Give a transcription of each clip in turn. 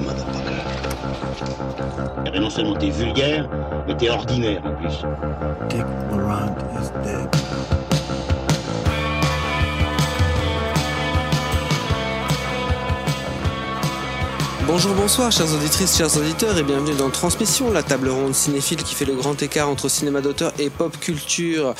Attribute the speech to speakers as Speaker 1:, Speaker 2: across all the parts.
Speaker 1: Motherfucker. Eh ben non seulement t'es vulgaire, mais t'es ordinaire en plus.
Speaker 2: Dick Laurent is dead.
Speaker 3: Bonjour, bonsoir, chères auditrices, chers auditeurs, et bienvenue dans Transmission, la table ronde cinéphile qui fait le grand écart entre cinéma d'auteur et pop culture.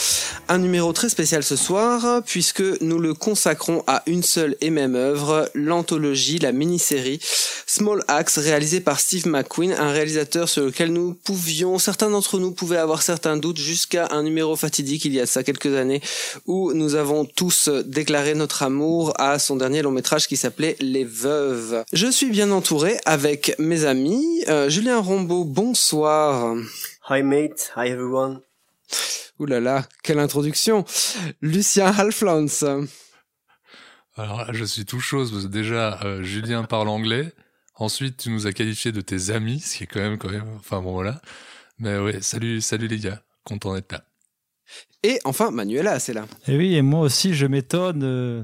Speaker 3: Un numéro très spécial ce soir, puisque nous le consacrons à une seule et même œuvre, l'anthologie, la mini-série Small Axe, réalisée par Steve McQueen, un réalisateur sur lequel nous pouvions, certains d'entre nous pouvaient avoir certains doutes jusqu'à un numéro fatidique il y a de ça quelques années, où nous avons tous déclaré notre amour à son dernier long métrage qui s'appelait Les Veuves. Je suis bien entouré avec mes amis. Euh, Julien Rombaud, bonsoir.
Speaker 4: Hi mate, hi everyone.
Speaker 3: Ouh là là, quelle introduction. Lucien Halflans.
Speaker 5: Alors là, je suis tout chose parce que déjà, euh, Julien parle anglais. Ensuite, tu nous as qualifié de tes amis, ce qui est quand même, quand même, enfin bon voilà. Mais ouais, salut, salut les gars, content d'être là.
Speaker 3: Et enfin, Manuela, c'est là.
Speaker 6: Et oui, et moi aussi, je m'étonne euh,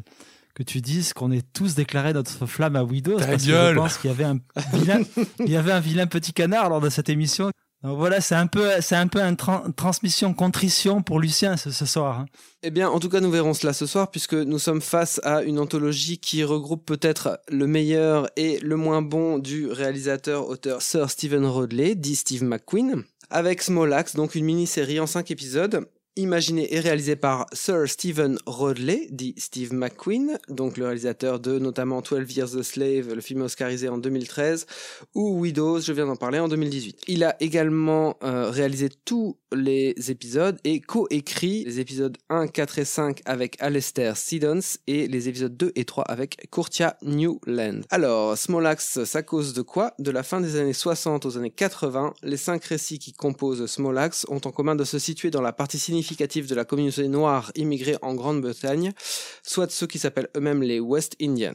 Speaker 6: que tu dises qu'on ait tous déclaré notre flamme à Widows.
Speaker 5: Ta
Speaker 6: parce que je pense qu'il y avait un vilain, il y avait un vilain petit canard lors de cette émission. Donc voilà, c'est un peu, un peu une tran- transmission contrition pour Lucien ce, ce soir. hein.
Speaker 3: Eh bien, en tout cas, nous verrons cela ce soir, puisque nous sommes face à une anthologie qui regroupe peut-être le meilleur et le moins bon du réalisateur-auteur Sir Stephen Rodley, dit Steve McQueen, avec Small Axe, donc une mini-série en cinq épisodes, imaginée et réalisée par Sir Stephen Rodley, dit Steve McQueen, donc le réalisateur de notamment 12 Years a Slave, le film oscarisé en 2013, ou Widows, je viens d'en parler, en 2018. Il a également euh, réalisé tous les épisodes et co-écrit les épisodes 1, 4 et 5 avec Alistair Siddons et les épisodes 2 et 3 avec Courtia Newland. Alors, Small Axe, ça cause de quoi? De la fin des années 60 aux années 80, les cinq récits qui composent Small Axe ont en commun de se situer dans la partie significative de la communauté noire immigrée en Grande-Bretagne, soit ceux qui s'appellent eux-mêmes les West Indians.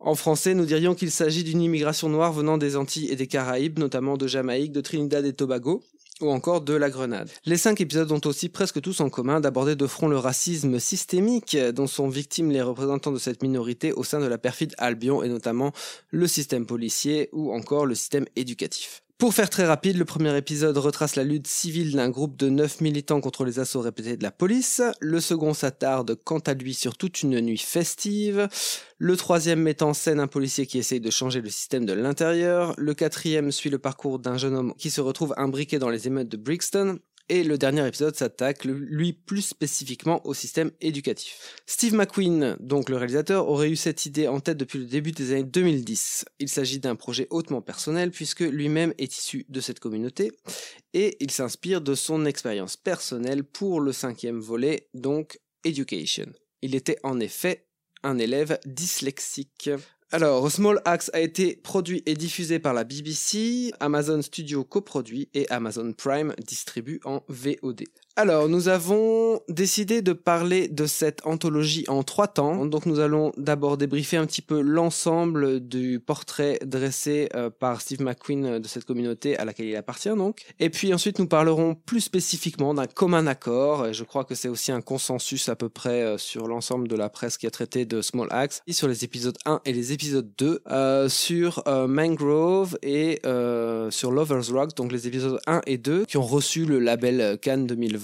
Speaker 3: En français, nous dirions qu'il s'agit d'une immigration noire venant des Antilles et des Caraïbes, notamment de Jamaïque, de Trinidad et Tobago, ou encore de la Grenade. Les cinq épisodes ont aussi presque tous en commun d'aborder de front le racisme systémique dont sont victimes les représentants de cette minorité au sein de la perfide Albion et notamment le système policier ou encore le système éducatif. Pour faire très rapide, le premier épisode retrace la lutte civile d'un groupe de neuf militants contre les assauts répétés de la police. Le second s'attarde quant à lui sur toute une nuit festive. Le troisième met en scène un policier qui essaye de changer le système de l'intérieur. Le quatrième suit le parcours d'un jeune homme qui se retrouve imbriqué dans les émeutes de Brixton. Et le dernier épisode s'attaque, lui, plus spécifiquement au système éducatif. Steve McQueen, donc le réalisateur, aurait eu cette idée en tête depuis le début des années 2010. Il s'agit d'un projet hautement personnel puisque lui-même est issu de cette communauté et il s'inspire de son expérience personnelle pour le cinquième volet, donc Education. Il était en effet un élève dyslexique. Alors, Small Axe a été produit et diffusé par la BBC, Amazon Studio coproduit et Amazon Prime distribue en VOD. Alors, nous avons décidé de parler de cette anthologie en trois temps. Donc, nous allons d'abord débriefer un petit peu l'ensemble du portrait dressé euh, par Steve McQueen euh, de cette communauté à laquelle il appartient, donc. Et puis ensuite, nous parlerons plus spécifiquement d'un commun accord. Et je crois que c'est aussi un consensus à peu près euh, sur l'ensemble de la presse qui a traité de Small Axe, et sur les épisodes 1 et les épisodes 2, euh, sur Mangrove et sur Lover's Rock, donc les épisodes 1 et 2, qui ont reçu le label Cannes 2020.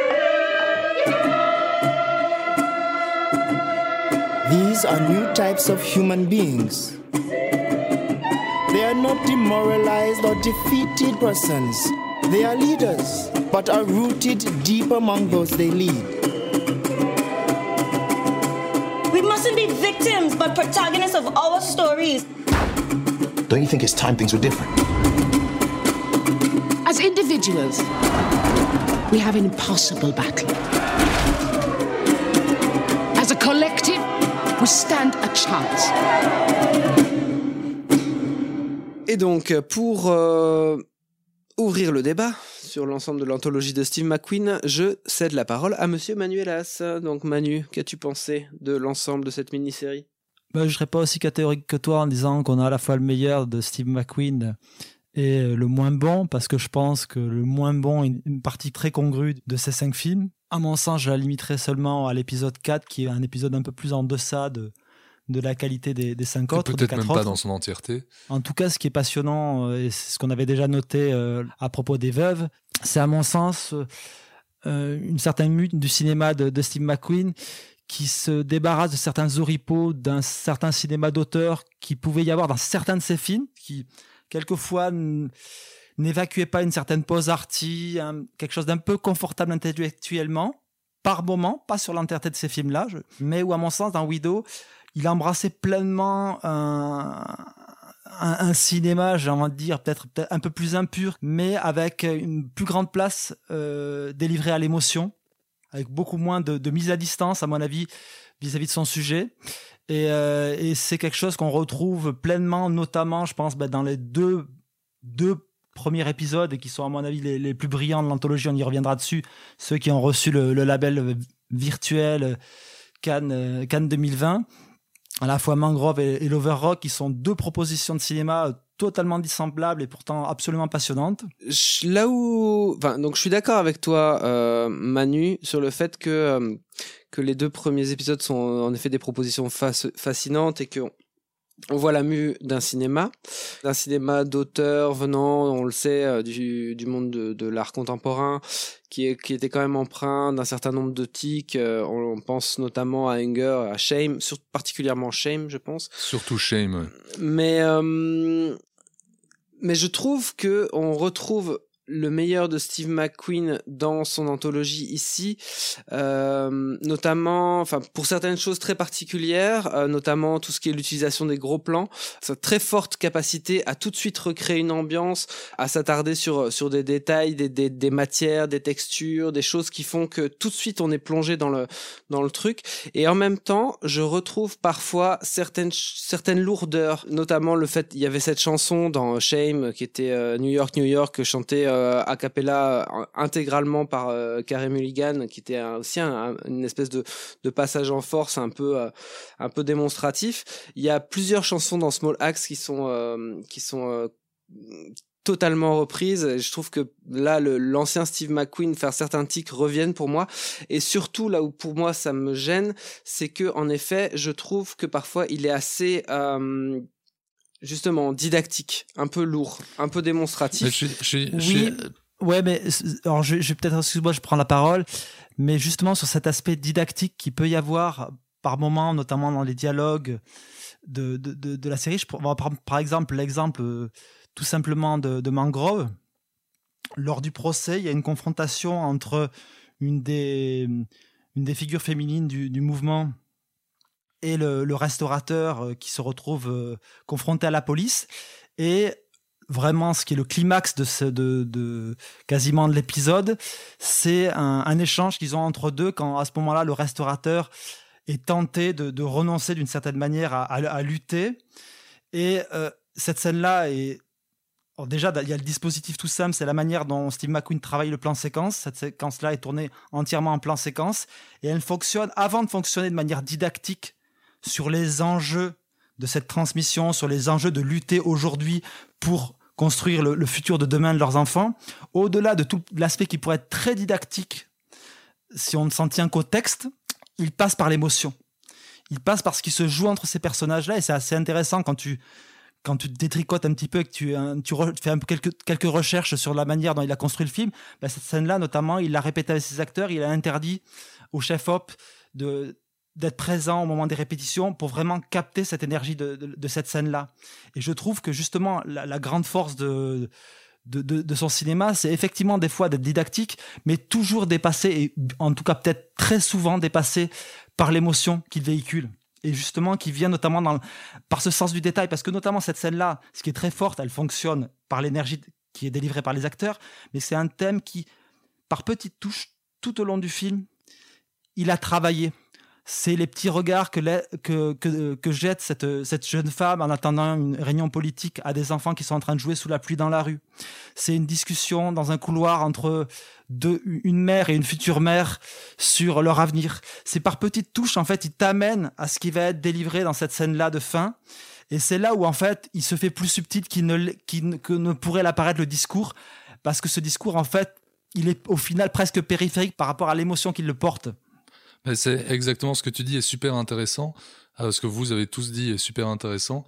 Speaker 7: These are new types of human beings. They are not demoralized or defeated persons. They are leaders, but are rooted deep among those they lead.
Speaker 8: We mustn't be victims, but protagonists of our stories.
Speaker 9: Don't you think it's time things were different?
Speaker 10: As individuals, we have an impossible battle. We stand a chance.
Speaker 3: Et donc, pour euh, ouvrir le débat sur l'ensemble de l'anthologie de Steve McQueen, je cède la parole à Monsieur Manuelas. Donc, Manu, qu'as-tu pensé de l'ensemble de cette mini-série?
Speaker 6: Ben, je serais pas aussi catégorique que toi en disant qu'on a à la fois le meilleur de Steve McQueen et le moins bon, parce que je pense que le moins bon est une partie très congrue de ces cinq films. À mon sens, je la limiterai seulement à l'épisode 4, qui est un épisode un peu plus en deçà de, de la qualité des, des cinq autres.
Speaker 5: Peut-être même pas dans son entièreté.
Speaker 6: En tout cas, ce qui est passionnant, euh, et c'est ce qu'on avait déjà noté euh, à propos des veuves, c'est à mon sens euh, une certaine mue du cinéma de, de Steve McQueen qui se débarrasse de certains oripeaux d'un certain cinéma d'auteur qui pouvait y avoir dans certains de ses films, qui quelquefois n- n'évacuait pas une certaine pose arty, quelque chose d'un peu confortable intellectuellement, par moment, pas sur l'entièreté de ces films-là, mais où à mon sens, dans Widow, il embrassait pleinement un, un, cinéma, j'ai envie de dire, peut-être peut un peu plus impur, mais avec une plus grande place euh, délivrée à l'émotion, avec beaucoup moins de, mise à distance, à mon avis, vis-à-vis de son sujet. Et, euh, c'est quelque chose qu'on retrouve pleinement, notamment, je pense, ben, dans les deux premiers épisodes, et qui sont, à mon avis, les, plus brillants de l'anthologie, on y reviendra dessus, ceux qui ont reçu le, label virtuel Cannes, euh, Cannes 2020 à la fois Mangrove et, et l'Overrock, qui sont deux propositions de cinéma euh, totalement dissemblables et pourtant absolument passionnantes.
Speaker 3: Je- là où, donc je suis d'accord avec toi, euh, Manu, sur le fait que euh, que les deux premiers épisodes sont en effet des propositions fascinantes et que on voit la mue d'un cinéma, d'un cinéma d'auteur venant, on le sait, euh, du, du monde de, de l'art contemporain, qui, est, qui était quand même empreint d'un certain nombre de tics. euh, on, on pense notamment à Hunger, à Shame, sur, particulièrement Shame, je pense.
Speaker 5: Surtout Shame. ouais.
Speaker 3: Mais euh, mais je trouve que on retrouve le meilleur de Steve McQueen dans son anthologie ici, euh, notamment, enfin pour certaines choses très particulières, euh, notamment tout ce qui est l'utilisation des gros plans, sa très forte capacité à tout de suite recréer une ambiance, à s'attarder sur sur des détails, des, des des matières, des textures, des choses qui font que tout de suite on est plongé dans le dans le truc. Et en même temps, je retrouve parfois certaines certaines lourdeurs, notamment le fait il y avait cette chanson dans Shame qui était euh, New York New York chantait euh, a cappella euh, intégralement par euh, Mulligan qui était aussi un- un- une espèce de passage en force un peu euh, un peu démonstratif. Il y a plusieurs chansons dans Small Axe qui sont qui sont totalement reprises. Et Je trouve que là, l'ancien Steve McQueen, faire certains tics reviennent pour moi. Et surtout, là où pour moi ça me gêne, c'est que en effet, je trouve que parfois il est assez justement didactique, un peu lourd, un peu démonstratif.
Speaker 5: Je je je
Speaker 6: Oui,
Speaker 5: suis-
Speaker 6: ouais, mais alors je, je vais peut-être, excuse-moi, je prends la parole, mais justement sur cet aspect didactique qui peut y avoir par moment, notamment dans les dialogues de, de, de, de la série. Je, prends- on va prendre par exemple l'exemple euh, tout simplement de, de Mangrove. Lors du procès, il y a une confrontation entre une des, une des figures féminines du, du mouvement et le, restaurateur euh, qui se retrouve euh, confronté à la police. Et vraiment, ce qui est le climax de, de, quasiment de l'épisode, c'est un, échange qu'ils ont entre deux quand à ce moment-là, le restaurateur est tenté de, renoncer d'une certaine manière à, à- lutter. Et euh, cette scène-là est déjà, il y a le dispositif tout simple, c'est la manière dont Steve McQueen travaille le plan séquence. Cette séquence-là est tournée entièrement en plan séquence et elle fonctionne, avant de fonctionner de manière didactique sur les enjeux de cette transmission, sur les enjeux de lutter aujourd'hui pour construire le, futur de demain de leurs enfants, au-delà de tout l'aspect qui pourrait être très didactique, si on ne s'en tient qu'au texte, il passe par l'émotion. Il passe par ce qui se joue entre ces personnages-là et c'est assez intéressant quand tu quand tu détricotes un petit peu et que tu, fais quelques, quelques recherches sur la manière dont il a construit le film, bah, cette scène-là, notamment, il l'a répété avec ses acteurs, il a interdit au chef-op de d'être présent au moment des répétitions pour vraiment capter cette énergie de, de- cette scène-là. Et je trouve que justement, la, grande force de, de, de- de son cinéma, c'est effectivement des fois d'être didactique, mais toujours dépassé, et en tout cas peut-être très souvent dépassé par l'émotion qu'il véhicule et justement qui vient notamment dans, par ce sens du détail, parce que notamment cette scène-là, ce qui est très forte, elle fonctionne par l'énergie qui est délivrée par les acteurs, mais c'est un thème qui, par petites touches, tout au long du film, il a travaillé. C'est les petits regards que, que, que, que jette cette, cette jeune femme en attendant une réunion politique à des enfants qui sont en train de jouer sous la pluie dans la rue. C'est une discussion dans un couloir entre deux, une mère et une future mère sur leur avenir. C'est par petites touches, en fait, il t'amène à ce qui va être délivré dans cette scène-là de fin. Et c'est là où, en fait, il se fait plus subtil ne- que ne pourrait l'apparaître le discours. Parce que ce discours, en fait, il est au final presque périphérique par rapport à l'émotion qu'il le porte.
Speaker 5: C'est exactement ce que tu dis est super intéressant. Euh, ce que vous avez tous dit est super intéressant.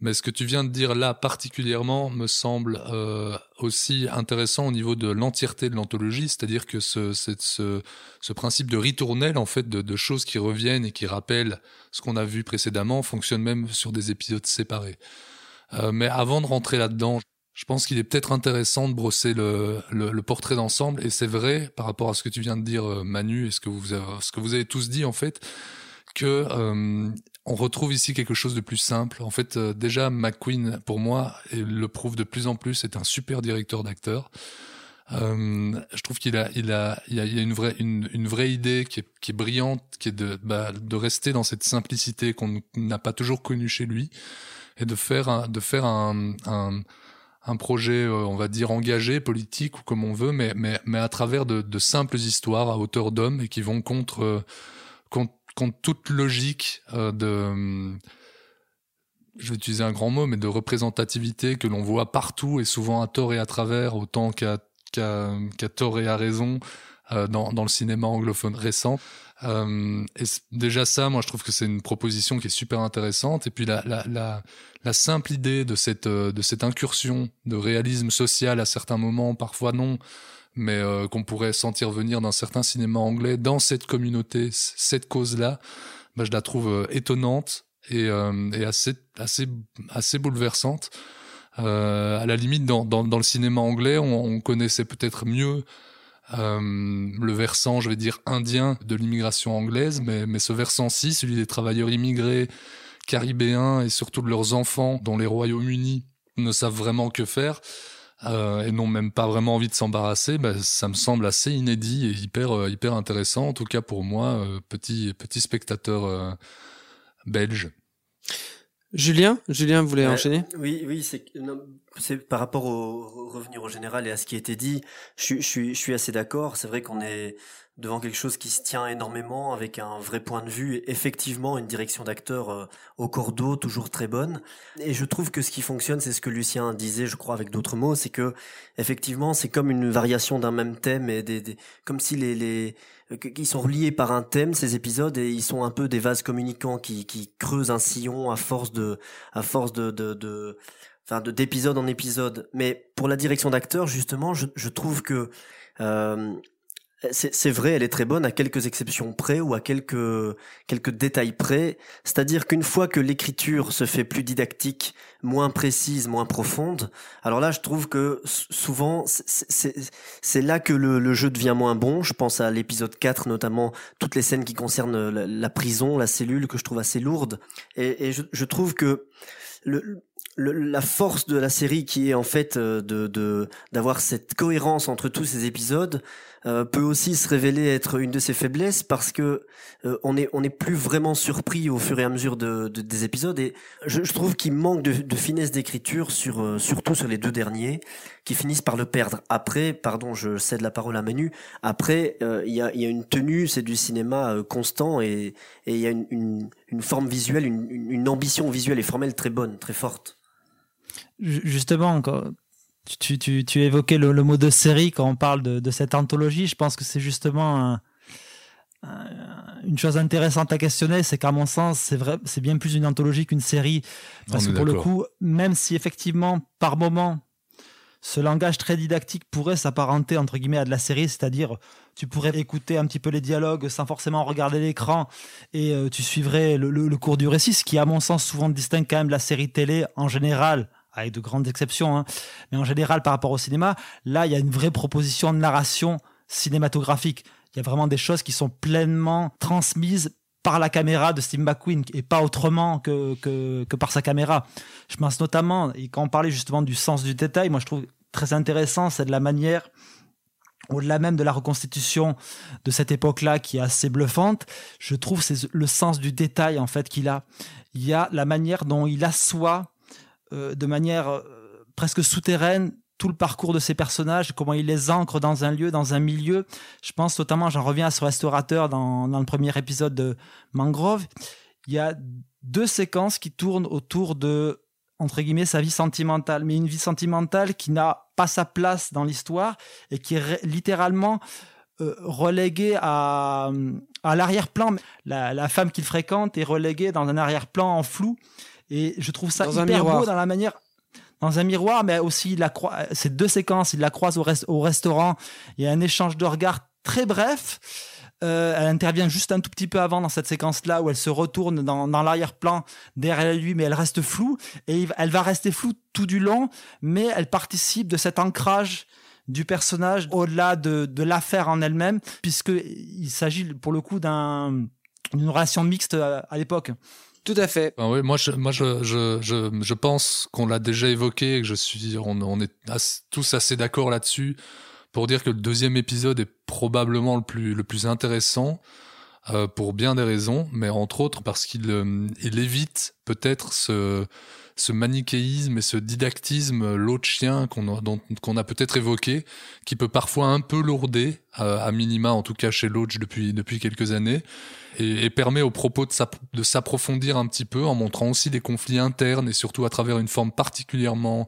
Speaker 5: Mais ce que tu viens de dire là particulièrement me semble euh, aussi intéressant au niveau de l'entièreté de l'anthologie, c'est-à-dire que ce, ce, ce principe de ritournelle, en fait, de, de choses qui reviennent et qui rappellent ce qu'on a vu précédemment, fonctionne même sur des épisodes séparés. Euh, mais avant de rentrer là-dedans, je pense qu'il est peut-être intéressant de brosser le, portrait d'ensemble. Et c'est vrai, par rapport à ce que tu viens de dire, euh, Manu, et ce que vous avez, tous dit, en fait, que euh, on retrouve ici quelque chose de plus simple. En fait, euh, déjà, McQueen, pour moi, et le prouve de plus en plus, est un super directeur d'acteurs. Euh, je trouve qu'il a, il a, il a, a une vraie, une, une vraie idée qui est, qui est brillante, qui est de, bah, de rester dans cette simplicité qu'on n'a pas toujours connue chez lui, et de faire, de faire un, un projet, euh, on va dire engagé, politique ou comme on veut, mais, mais, mais à travers de, simples histoires à hauteur d'homme et qui vont contre, euh, contre, contre toute logique euh, de, je vais utiliser un grand mot, mais de représentativité que l'on voit partout et souvent à tort et à travers, autant qu'à qu'à qu'à tort et à raison dans, dans le cinéma anglophone récent. Euh, et déjà ça, moi je trouve que c'est une proposition qui est super intéressante. Et puis la, la, la, la simple idée de cette, euh, de cette incursion de réalisme social à certains moments, parfois non, mais euh, qu'on pourrait sentir venir d'un certain cinéma anglais dans cette communauté, cette cause-là, bah, je la trouve euh, étonnante et, euh, et assez, assez, assez bouleversante. À la limite, dans, dans, dans le cinéma anglais, on, on connaissait peut-être mieux euh, le versant, je vais dire, indien de l'immigration anglaise, mais, mais ce versant-ci, celui des travailleurs immigrés caribéens et surtout de leurs enfants dont les Royaumes-Unis ne savent vraiment que faire euh, et n'ont même pas vraiment envie de s'embarrasser, bah, ça me semble assez inédit et hyper, euh, hyper intéressant, en tout cas pour moi, petit, petit spectateur belge.
Speaker 3: Julien, Julien voulait
Speaker 4: Ouais,
Speaker 3: enchaîner?
Speaker 4: Oui, oui, c'est non, c'est par rapport au au revenir au général et à ce qui a été dit, je, suis- je suis je suis assez d'accord. C'est vrai qu'on est devant quelque chose qui se tient énormément avec un vrai point de vue effectivement une direction d'acteur euh, au cordeau toujours très bonne. Et je trouve que ce qui fonctionne, c'est ce que Lucien disait, je crois avec d'autres mots, c'est que effectivement c'est comme une variation d'un même thème et des, des comme si les les euh, qui sont reliés par un thème ces épisodes et ils sont un peu des vases communicants qui qui creusent un sillon à force de à force de de, de enfin de d'épisode en épisode. Mais pour la direction d'acteur, justement, je, je trouve que euh, c'est vrai, elle est très bonne à quelques exceptions près ou à quelques quelques détails près. C'est-à-dire qu'une fois que l'écriture se fait plus didactique, moins précise, moins profonde, alors là, je trouve que souvent c'est- là que le, le jeu devient moins bon. Je pense à l'épisode 4 notamment, toutes les scènes qui concernent la, prison, la cellule que je trouve assez lourde. Et, et je, je trouve que le, le- la force de la série qui est en fait euh, de- d'avoir cette cohérence entre tous ces épisodes euh, peut aussi se révéler être une de ses faiblesses parce que euh, on est on est plus vraiment surpris au fur et à mesure de, de- des épisodes. Et je, trouve qu'il manque de, finesse d'écriture sur euh, surtout sur les deux derniers qui finissent par le perdre. Après pardon je cède la parole à Manu. Après euh, il y a y a une tenue c'est du cinéma constant et et il y a une, une, forme visuelle une, ambition visuelle et formelle très bonne très forte.
Speaker 6: Ju- Justement, tu, tu, tu évoquais le, le mot de série quand on parle de, de cette anthologie. Je pense que c'est justement un- un- une chose intéressante à questionner, c'est qu'à mon sens, c'est vrai, c'est bien plus une anthologie qu'une série, parce que pour le coup, même si effectivement par moment ce langage très didactique pourrait s'apparenter entre guillemets à de la série, c'est-à-dire tu pourrais écouter un petit peu les dialogues sans forcément regarder l'écran et euh, tu suivrais le, le- le cours du récit, ce qui à mon sens souvent distingue quand même la série télé en général avec de grandes exceptions, hein, mais en général par rapport au cinéma, là il y a une vraie proposition de narration cinématographique. Il y a vraiment des choses qui sont pleinement transmises par la caméra de Steve McQueen et pas autrement que, que, par sa caméra. Je pense notamment, et quand on parlait justement du sens du détail, moi je trouve très intéressant, c'est de la manière au-delà même de la reconstitution de cette époque-là qui est assez bluffante, je trouve c'est le sens du détail en fait qu'il a. Il y a la manière dont il assoit euh, de manière euh, presque souterraine tout le parcours de ces personnages, comment il les ancre dans un lieu, dans un milieu. Je pense notamment, j'en reviens à ce restaurateur dans, le premier épisode de Mangrove. Il y a deux séquences qui tournent autour de entre guillemets sa vie sentimentale, mais une vie sentimentale qui n'a pas sa place dans l'histoire et qui est littéralement euh, reléguée à, à l'arrière-plan. La, la femme qu'il fréquente est reléguée dans un arrière-plan en flou et je trouve ça
Speaker 3: Dans un
Speaker 6: hyper
Speaker 3: miroir.
Speaker 6: beau dans la manière dans un miroir, mais aussi la ces deux séquences, il la croise au, res- au restaurant, il y a un échange de regards très bref. Euh, elle intervient juste un tout petit peu avant dans cette séquence-là où elle se retourne dans, dans l'arrière-plan derrière lui, mais elle reste floue et elle va rester floue tout du long, mais elle participe de cet ancrage du personnage au-delà de, de l'affaire en elle-même, puisque il s'agit pour le coup d'un d'une relation mixte à, à l'époque.
Speaker 3: Tout à fait.
Speaker 5: Ben moi, je, pense qu'on l'a déjà évoqué et que je suis, on, est tous assez d'accord là-dessus pour dire que le deuxième épisode est probablement le plus, intéressant euh, pour bien des raisons, mais entre autres parce qu'il euh, évite peut-être ce, ce manichéisme et ce didactisme l'autre chien qu'on a, peut-être évoqué, qui peut parfois un peu lourder, euh, à minima en tout cas chez Loach depuis, quelques années, et, et permet aux propos de s'app- de s'approfondir un petit peu en montrant aussi des conflits internes et surtout à travers une forme particulièrement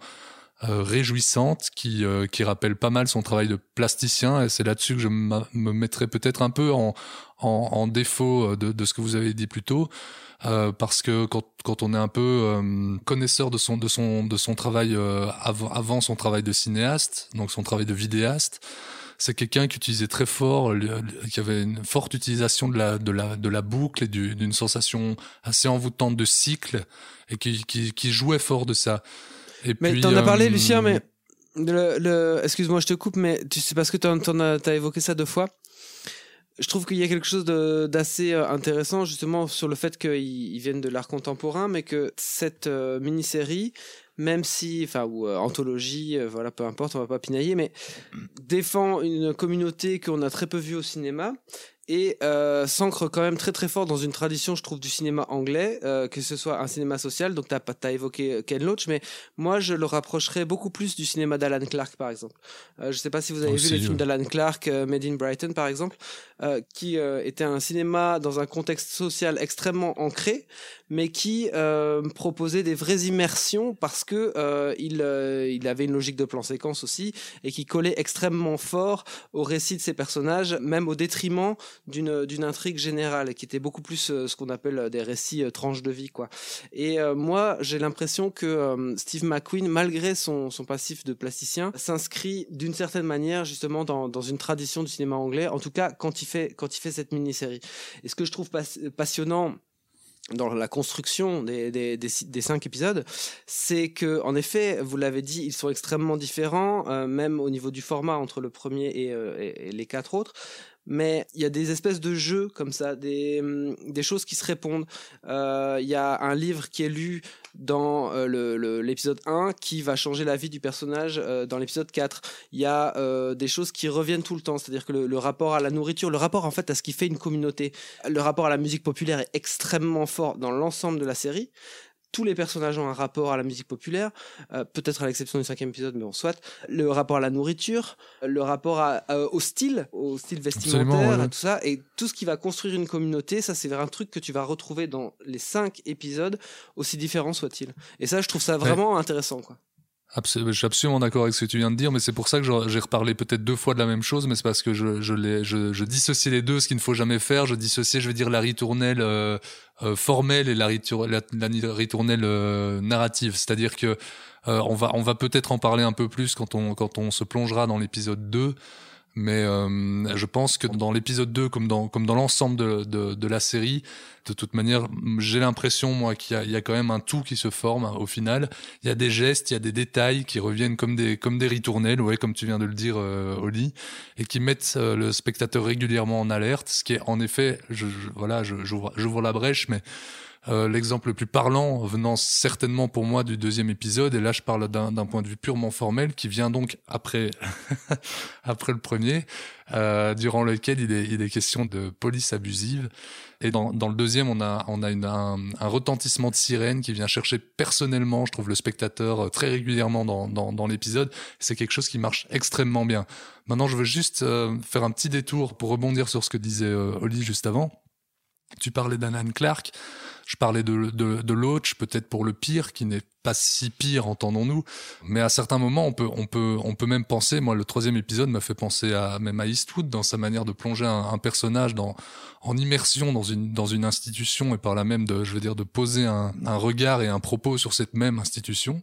Speaker 5: euh, réjouissante qui, euh, qui rappelle pas mal son travail de plasticien. Et c'est là-dessus que je me mettrais peut-être un peu en, défaut euh, de ce que vous avez dit plus tôt euh, parce que quand, quand on est un peu euh, connaisseur de son de son de son travail euh, avant, avant son travail de cinéaste donc son travail de vidéaste c'est quelqu'un qui utilisait très fort, qui avait une forte utilisation de la, de la, de la boucle et du- d'une sensation assez envoûtante de cycle et qui, qui, qui jouait fort de ça. Et
Speaker 3: Mais t'en as parlé,
Speaker 5: euh,
Speaker 3: Lucien, mais le, le- excuse-moi, je te coupe, mais tu sais parce que t'en, as, t'as évoqué ça deux fois. Je trouve qu'il y a quelque chose d'assez euh, intéressant justement sur le fait qu'ils ils viennent de l'art contemporain, mais que cette euh, mini-série, même si, enfin, ou euh, anthologie, euh, voilà, peu importe, on va pas pinailler, mais défend une communauté qu'on a très peu vue au cinéma et euh, s'ancre quand même très très fort dans une tradition, je trouve, du cinéma anglais, euh, que ce soit un cinéma social. Donc t'as pas t'as évoqué Ken Loach, mais moi je le rapprocherais beaucoup plus du cinéma d'Alan Clark, par exemple. Euh, je sais pas si vous avez vu les films
Speaker 5: ouais.
Speaker 3: d'Alan Clark, euh, Made in Brighton, par exemple, euh, qui euh, était un cinéma dans un contexte social extrêmement ancré, mais qui euh, proposait des vraies immersions parce que euh, il euh, il avait une logique de plan séquence aussi et qui collait extrêmement fort au récit de ses personnages, même au détriment d'une d'une intrigue générale qui était beaucoup plus euh, ce qu'on appelle euh, des récits euh, tranches de vie quoi. Et moi, j'ai l'impression que Steve McQueen, malgré son son passif de plasticien, s'inscrit d'une certaine manière justement dans dans une tradition du cinéma anglais. En tout cas, quand il fait quand il fait cette mini-série. Et ce que je trouve pas- passionnant dans la construction des, des, des, cinq épisodes, c'est que, en effet, vous l'avez dit, ils sont extrêmement différents, même au niveau du format entre le premier et les quatre autres. Mais il y a des espèces de jeux comme ça, des, hum, choses qui se répondent. Euh, Il y a un livre qui est lu dans euh, l'épisode 1 qui va changer la vie du personnage euh, dans l'épisode 4. Il y a des choses qui reviennent tout le temps, c'est-à-dire que le, le rapport à la nourriture, le rapport en fait à ce qui fait une communauté, le rapport à la musique populaire est extrêmement fort dans l'ensemble de la série. Tous les personnages ont un rapport à la musique populaire, euh, peut-être à l'exception du cinquième épisode, mais bon, soit. Le rapport à la nourriture, le rapport à- au style, au style vestimentaire,
Speaker 5: ouais.
Speaker 3: tout ça, et tout ce qui va construire une communauté, ça c'est un truc que tu vas retrouver dans les cinq épisodes, aussi différents soient-ils. Et ça, je trouve ça vraiment intéressant, quoi.
Speaker 5: Je suis absolument d'accord avec ce que tu viens de dire, mais c'est pour ça que j'ai reparlé peut-être deux fois de la même chose, mais c'est parce que je, je, dissocie les deux, ce qu'il ne faut jamais faire. Je dissocie, je vais dire, la ritournelle euh, euh, formelle et la, ritour- la, la ritournelle euh, narrative. C'est-à-dire que on va peut-être en parler un peu plus quand on, quand on se plongera dans l'épisode 2. Mais euh, je pense que dans l'épisode 2, comme dans, comme dans l'ensemble de, de, de la série, de toute manière, j'ai l'impression, moi, qu'il y a, il y a quand même un tout qui se forme au final. Il y a des gestes, il y a des détails qui reviennent comme des, comme des ritournelles, ouais, comme tu viens de le dire, euh, Oli, et qui mettent euh, le spectateur régulièrement en alerte, ce qui est en effet, je, je- voilà, je- j'ouvre j'ouvre la brèche, mais Euh, L'exemple le plus parlant venant certainement pour moi du deuxième épisode, et là je parle d'un point de vue purement formel, qui vient donc après après le premier, euh, durant lequel il est, il est question de police abusive. Et dans, dans le deuxième, on a, on a une, un, un retentissement de sirène qui vient chercher personnellement, je trouve, le spectateur euh, très régulièrement dans, dans, dans l'épisode. C'est quelque chose qui marche extrêmement bien. Maintenant, je veux juste euh, faire un petit détour pour rebondir sur ce que disait euh, Oli juste avant. Tu parlais d'Anan Clark, je parlais de, de, de Loach, peut-être pour le pire, qui n'est pas si pire, entendons-nous. Mais à certains moments, on peut, on peut, on peut même penser, moi, le troisième épisode m'a fait penser à, même à Eastwood dans sa manière de plonger un, un personnage dans, en immersion dans une, dans une institution et par là même de, je veux dire, de poser un, un regard et un propos sur cette même institution.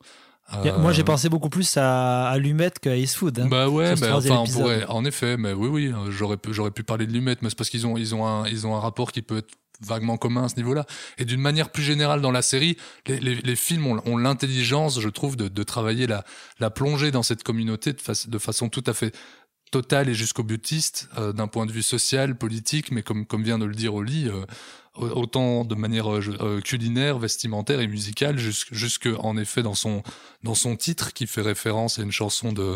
Speaker 6: Moi, j'ai
Speaker 5: Euh,
Speaker 6: pensé beaucoup plus à Allumette qu'à Eastwood. hein,
Speaker 5: bah ouais, bah, enfin, on pourrait, en effet, mais oui, oui, euh, j'aurais pu, j'aurais pu parler de Lumette, mais c'est parce qu'ils ont, ils ont un, ils ont un rapport qui peut être vaguement commun à ce niveau-là. Et d'une manière plus générale dans la série, les, films ont, l'intelligence, je trouve, de, travailler la, la plongée dans cette communauté de, fa- de façon tout à fait totale et jusqu'au butiste, euh, d'un point de vue social, politique, mais comme, vient de le dire Oli, euh, au- autant de manière euh, culinaire, vestimentaire et musicale, jusque, en effet dans son titre qui fait référence à une chanson de,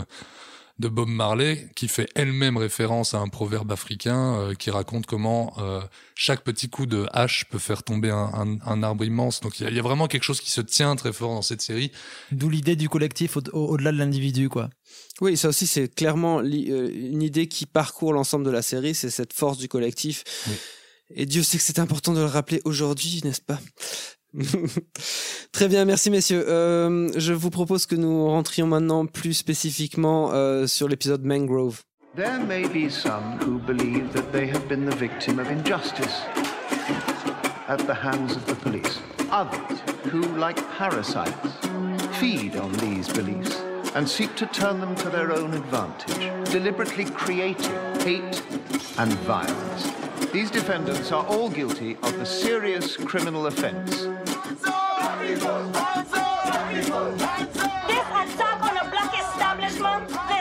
Speaker 5: de Bob Marley, qui fait elle-même référence à un proverbe africain euh, qui raconte comment euh, chaque petit coup de hache peut faire tomber un, un- un arbre immense. Donc il y, a- il y a vraiment quelque chose qui se tient très fort dans cette série.
Speaker 6: D'où l'idée du collectif au- au- au-delà de l'individu, quoi.
Speaker 3: Oui, ça aussi, c'est clairement li- euh, une idée qui parcourt l'ensemble de la série, c'est cette force du collectif. Et Dieu sait que c'est important de le rappeler aujourd'hui, n'est-ce pas? Très bien, merci messieurs. Euh, je vous propose que nous rentrions maintenant plus spécifiquement euh, sur l'épisode Mangrove.
Speaker 11: There may be some who believe that they have been the victim of injustice at the hands of the police. Others who, like parasites, feed on these beliefs and seek to turn them to their own advantage, deliberately creating hate and violence. These defendants are all guilty of the serious criminal offense.
Speaker 8: This attack on a black establishment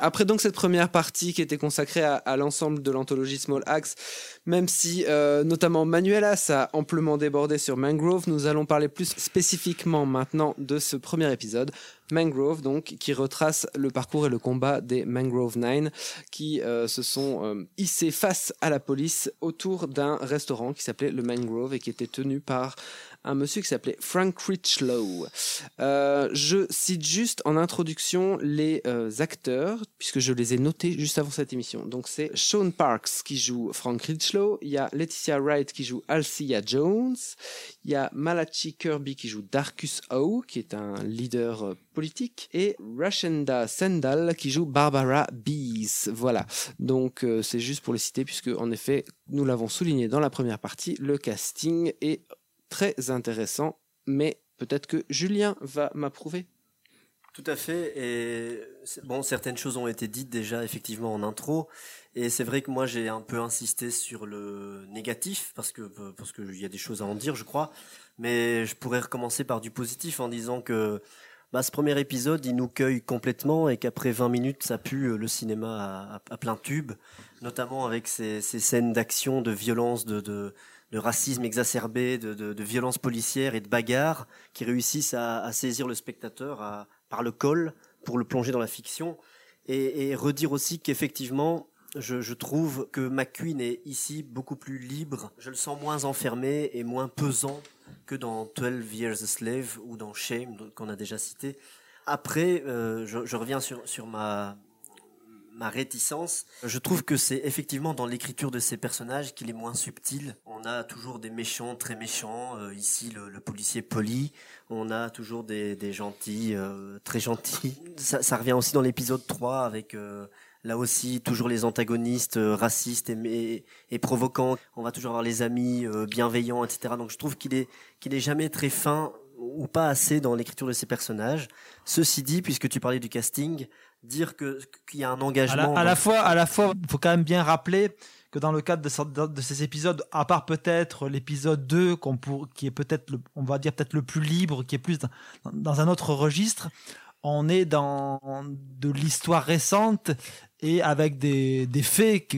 Speaker 3: Après donc cette première partie qui était consacrée à, l'ensemble de l'anthologie Small Axe, même si euh, notamment Manuelas a amplement débordé sur Mangrove, nous allons parler plus spécifiquement maintenant de ce premier épisode, Mangrove donc, qui retrace le parcours et le combat des Mangrove Nine qui euh, se sont euh, hissés face à la police autour d'un restaurant qui s'appelait le Mangrove et qui était tenu par un monsieur qui s'appelait Frank Richlow. Euh, je cite juste en introduction les euh, acteurs, puisque je les ai notés juste avant cette émission. Donc c'est Sean Parks qui joue Frank Richlow, il y a Laetitia Wright qui joue Alcia Jones, il y a Malachi Kirby qui joue Darkus O, qui est un leader euh, politique, et Rashenda Sendal qui joue Barbara Bees. Voilà, donc euh, c'est juste pour les citer, puisque en effet, nous l'avons souligné dans la première partie, le casting est très intéressant, mais peut-être que Julien va m'approuver.
Speaker 4: Tout à fait. Et bon, certaines choses ont été dites déjà effectivement en intro. Et c'est vrai que moi j'ai un peu insisté sur le négatif parce que parce que il y a des choses à en dire, je crois. Mais je pourrais recommencer par du positif en disant que bah, ce premier épisode il nous cueille complètement et qu'après 20 minutes ça pue euh, le cinéma à, plein tube, notamment avec ces, scènes d'action, de violence, de de racisme exacerbé, de, de, de violence policière et de bagarre qui réussissent à, à saisir le spectateur à, par le col pour le plonger dans la fiction. Et, et redire aussi qu'effectivement, je, je trouve que McQueen est ici beaucoup plus libre. Je le sens moins enfermé et moins pesant que dans 12 Years a Slave ou dans Shame, qu'on a déjà cité. Après, euh, je, je reviens sur, sur ma, ma réticence. Je trouve que c'est effectivement dans l'écriture de ces personnages qu'il est moins subtil. On a toujours des méchants très méchants. euh, ici, le, policier poli. On a toujours des, gentils euh, très gentils. Ça, revient aussi dans l'épisode 3 avec... euh, Là aussi, toujours les antagonistes racistes et, et, et provoquants. On va toujours avoir les amis bienveillants, etc. Donc je trouve qu'il est qu'il est jamais très fin ou pas assez dans l'écriture de ces personnages. Ceci dit, puisque tu parlais du casting, dire que qu'il y a un
Speaker 6: À
Speaker 4: engagement.
Speaker 6: la, à la fois, à la fois, il faut quand même bien rappeler que dans le cadre de, ce- de ces épisodes, à part peut-être l'épisode 2, qu'on pour, qui est peut-être, le- on va dire peut-être le plus libre, qui est plus dans, dans un autre registre, on est dans de l'histoire récente et avec des, des faits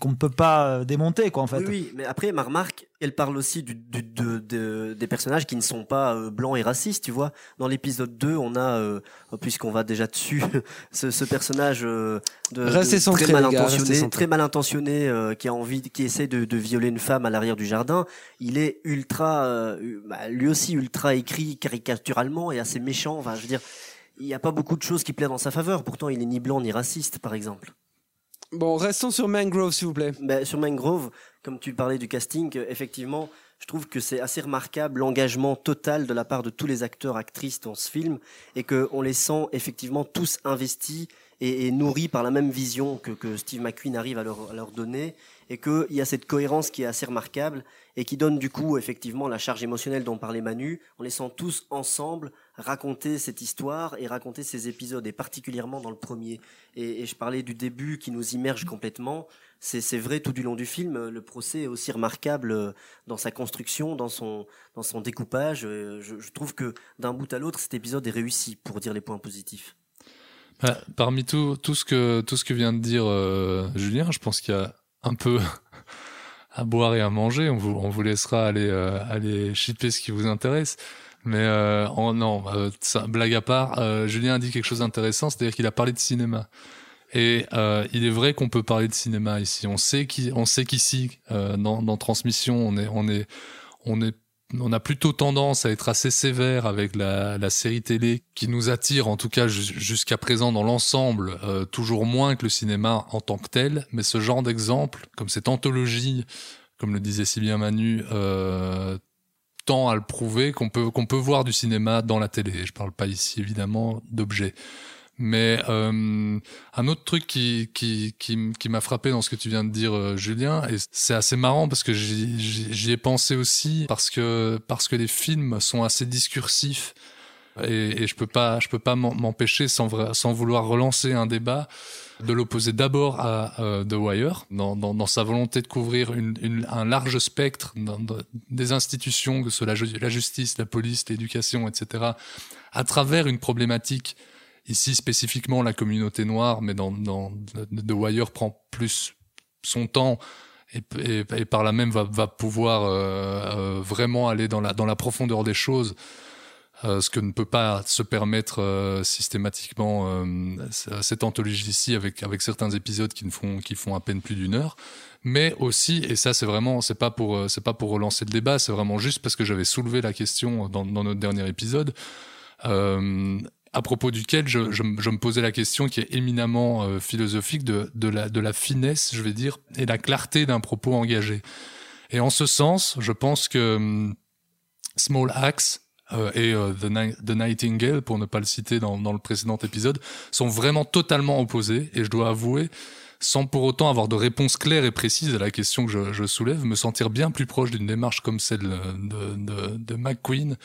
Speaker 6: qu'on ne peut pas euh, démonter, quoi, en fait.
Speaker 4: Oui, oui, mais après, ma remarque, elle parle aussi du, du- de, de- des personnages qui ne sont pas euh, blancs et racistes, tu vois. Dans l'épisode 2, on a, euh, puisqu'on va déjà dessus, ce, ce personnage euh, de, de
Speaker 3: centrés,
Speaker 4: très mal
Speaker 3: gars,
Speaker 4: intentionné, très mal intentionné, euh, qui a envie, qui essaie de, de violer une femme à l'arrière du jardin. Il est ultra, euh, bah, lui aussi ultra écrit caricaturalement et assez méchant. Enfin, je veux dire, il n'y a pas beaucoup de choses qui plaident en sa faveur. Pourtant, il est ni blanc ni raciste, par exemple.
Speaker 3: Bon, restons sur Mangrove, s'il vous plaît.
Speaker 4: Ben, sur Mangrove, comme tu parlais du casting, euh, effectivement, je trouve que c'est assez remarquable l'engagement total de la part de tous les acteurs, actrices dans ce film, et qu'on les sent effectivement tous investis et, et nourris par la même vision que, que Steve McQueen arrive à leur, à leur donner, et qu'il y a cette cohérence qui est assez remarquable, et qui donne du coup effectivement la charge émotionnelle dont parlait Manu. On les sent tous ensemble raconter cette histoire et raconter ces épisodes, et particulièrement dans le premier. Et, je parlais du début qui nous immerge complètement. C'est vrai tout du long du film. Le procès est aussi remarquable euh, dans sa construction, dans son, dans son découpage. Euh, Je, je trouve que d'un bout à l'autre, cet épisode est réussi, pour dire les points positifs.
Speaker 5: Bah, parmi tout, tout, ce que, tout ce que vient de dire euh, Julien, je pense qu'il y a un peu à boire et à manger. On vous, on vous laissera aller, euh, aller shipper ce qui vous intéresse. Mais euh, en- non, euh, ça, blague à part, euh, Julien a dit quelque chose d'intéressant, c'est-à-dire qu'il a parlé de cinéma. Et il est vrai qu'on peut parler de cinéma ici. On sait sait qu'ici, euh, dans, dans transmission, on est, on est, on est, on a plutôt tendance à être assez sévère avec la, série télé qui nous attire, en tout cas jus- jusqu'à présent dans l'ensemble, euh, toujours moins que le cinéma en tant que tel. Mais ce genre d'exemple, comme cette anthologie, comme le disait si bien Manu, euh, tend à le prouver qu'on peut qu'on peut voir du cinéma dans la télé. Je parle pas ici évidemment d'objets. Mais euh, un autre truc qui qui qui, qui m'a frappé dans ce que tu viens de dire, euh, Julien, et c'est assez marrant parce que j'y ai pensé aussi parce que parce que les films sont assez discursifs et, je peux pas je peux pas m'empêcher sans sans vouloir relancer un débat de l'opposer d'abord à euh, The Wire dans, dans, sa volonté de couvrir un large spectre des institutions que ce soit la justice, la police, l'éducation, etc. à travers une problématique ici spécifiquement la communauté noire, mais dans, dans The Wire prend plus son temps et, par là même va, va pouvoir euh, euh, vraiment aller dans la, dans la profondeur des choses, euh, ce que ne peut pas se permettre euh, systématiquement euh, cette anthologie ici avec, avec certains épisodes qui ne font, qui font à peine plus d'une heure. Mais aussi, et ça c'est vraiment, c'est pas pour, euh, c'est pas pour relancer le débat, c'est vraiment juste parce que j'avais soulevé la question dans, dans notre dernier épisode. À propos duquel je, je, je me posais la question qui est éminemment euh, philosophique de, de, la, de la finesse, je vais dire, et la clarté d'un propos engagé. Et en ce sens, je pense que hum, Small Axe euh, et euh, The, The Nightingale, pour ne pas le citer dans, dans le précédent épisode, sont vraiment totalement opposés. Et je dois avouer, sans pour autant avoir de réponse claire et précise à la question que je, soulève, me sentir bien plus proche d'une démarche comme celle de, McQueen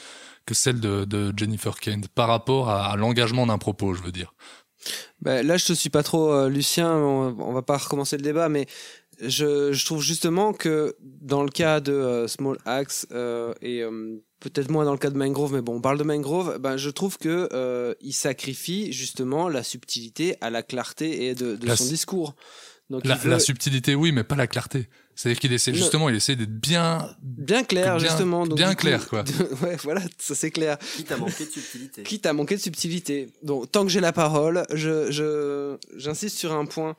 Speaker 5: que celle de, Jennifer Kent par rapport à, l'engagement d'un propos, je veux dire.
Speaker 3: Ben, là, je te suis pas trop, euh, Lucien. On, on va pas recommencer le débat, mais je, je trouve justement que dans le cas de euh, Small Axe euh, et euh, peut-être moins dans le cas de Mangrove, mais bon, on parle de Mangrove. Ben, je trouve que euh, il sacrifie justement la subtilité à la clarté et de, de
Speaker 5: La
Speaker 3: son discours. Donc,
Speaker 5: La,
Speaker 3: il veut
Speaker 5: la subtilité, oui, mais pas la clarté. C'est-à-dire qu'il essaie justement, il essaie d'être bien,
Speaker 3: bien clair,
Speaker 5: bien-
Speaker 3: justement. Donc,
Speaker 5: bien
Speaker 3: coup-
Speaker 5: clair, quoi.
Speaker 3: ouais, voilà, ça c'est clair.
Speaker 4: Quitte à manquer de subtilité.
Speaker 3: Quitte à manquer de subtilité. Donc, tant que j'ai la parole, je, je, j'insiste sur un point.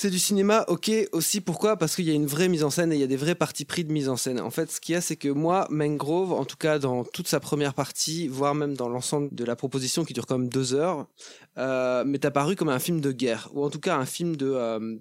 Speaker 3: C'est du cinéma, ok, aussi pourquoi? Parce qu'il y a une vraie mise en scène et il y a des vrais partis pris de mise en scène. En fait, ce qu'il y a, c'est que moi, Mangrove, en tout cas dans toute sa première partie, voire même dans l'ensemble de la proposition qui dure comme deux heures, euh, m'est apparu comme un film de guerre, ou en tout cas un film de, euh,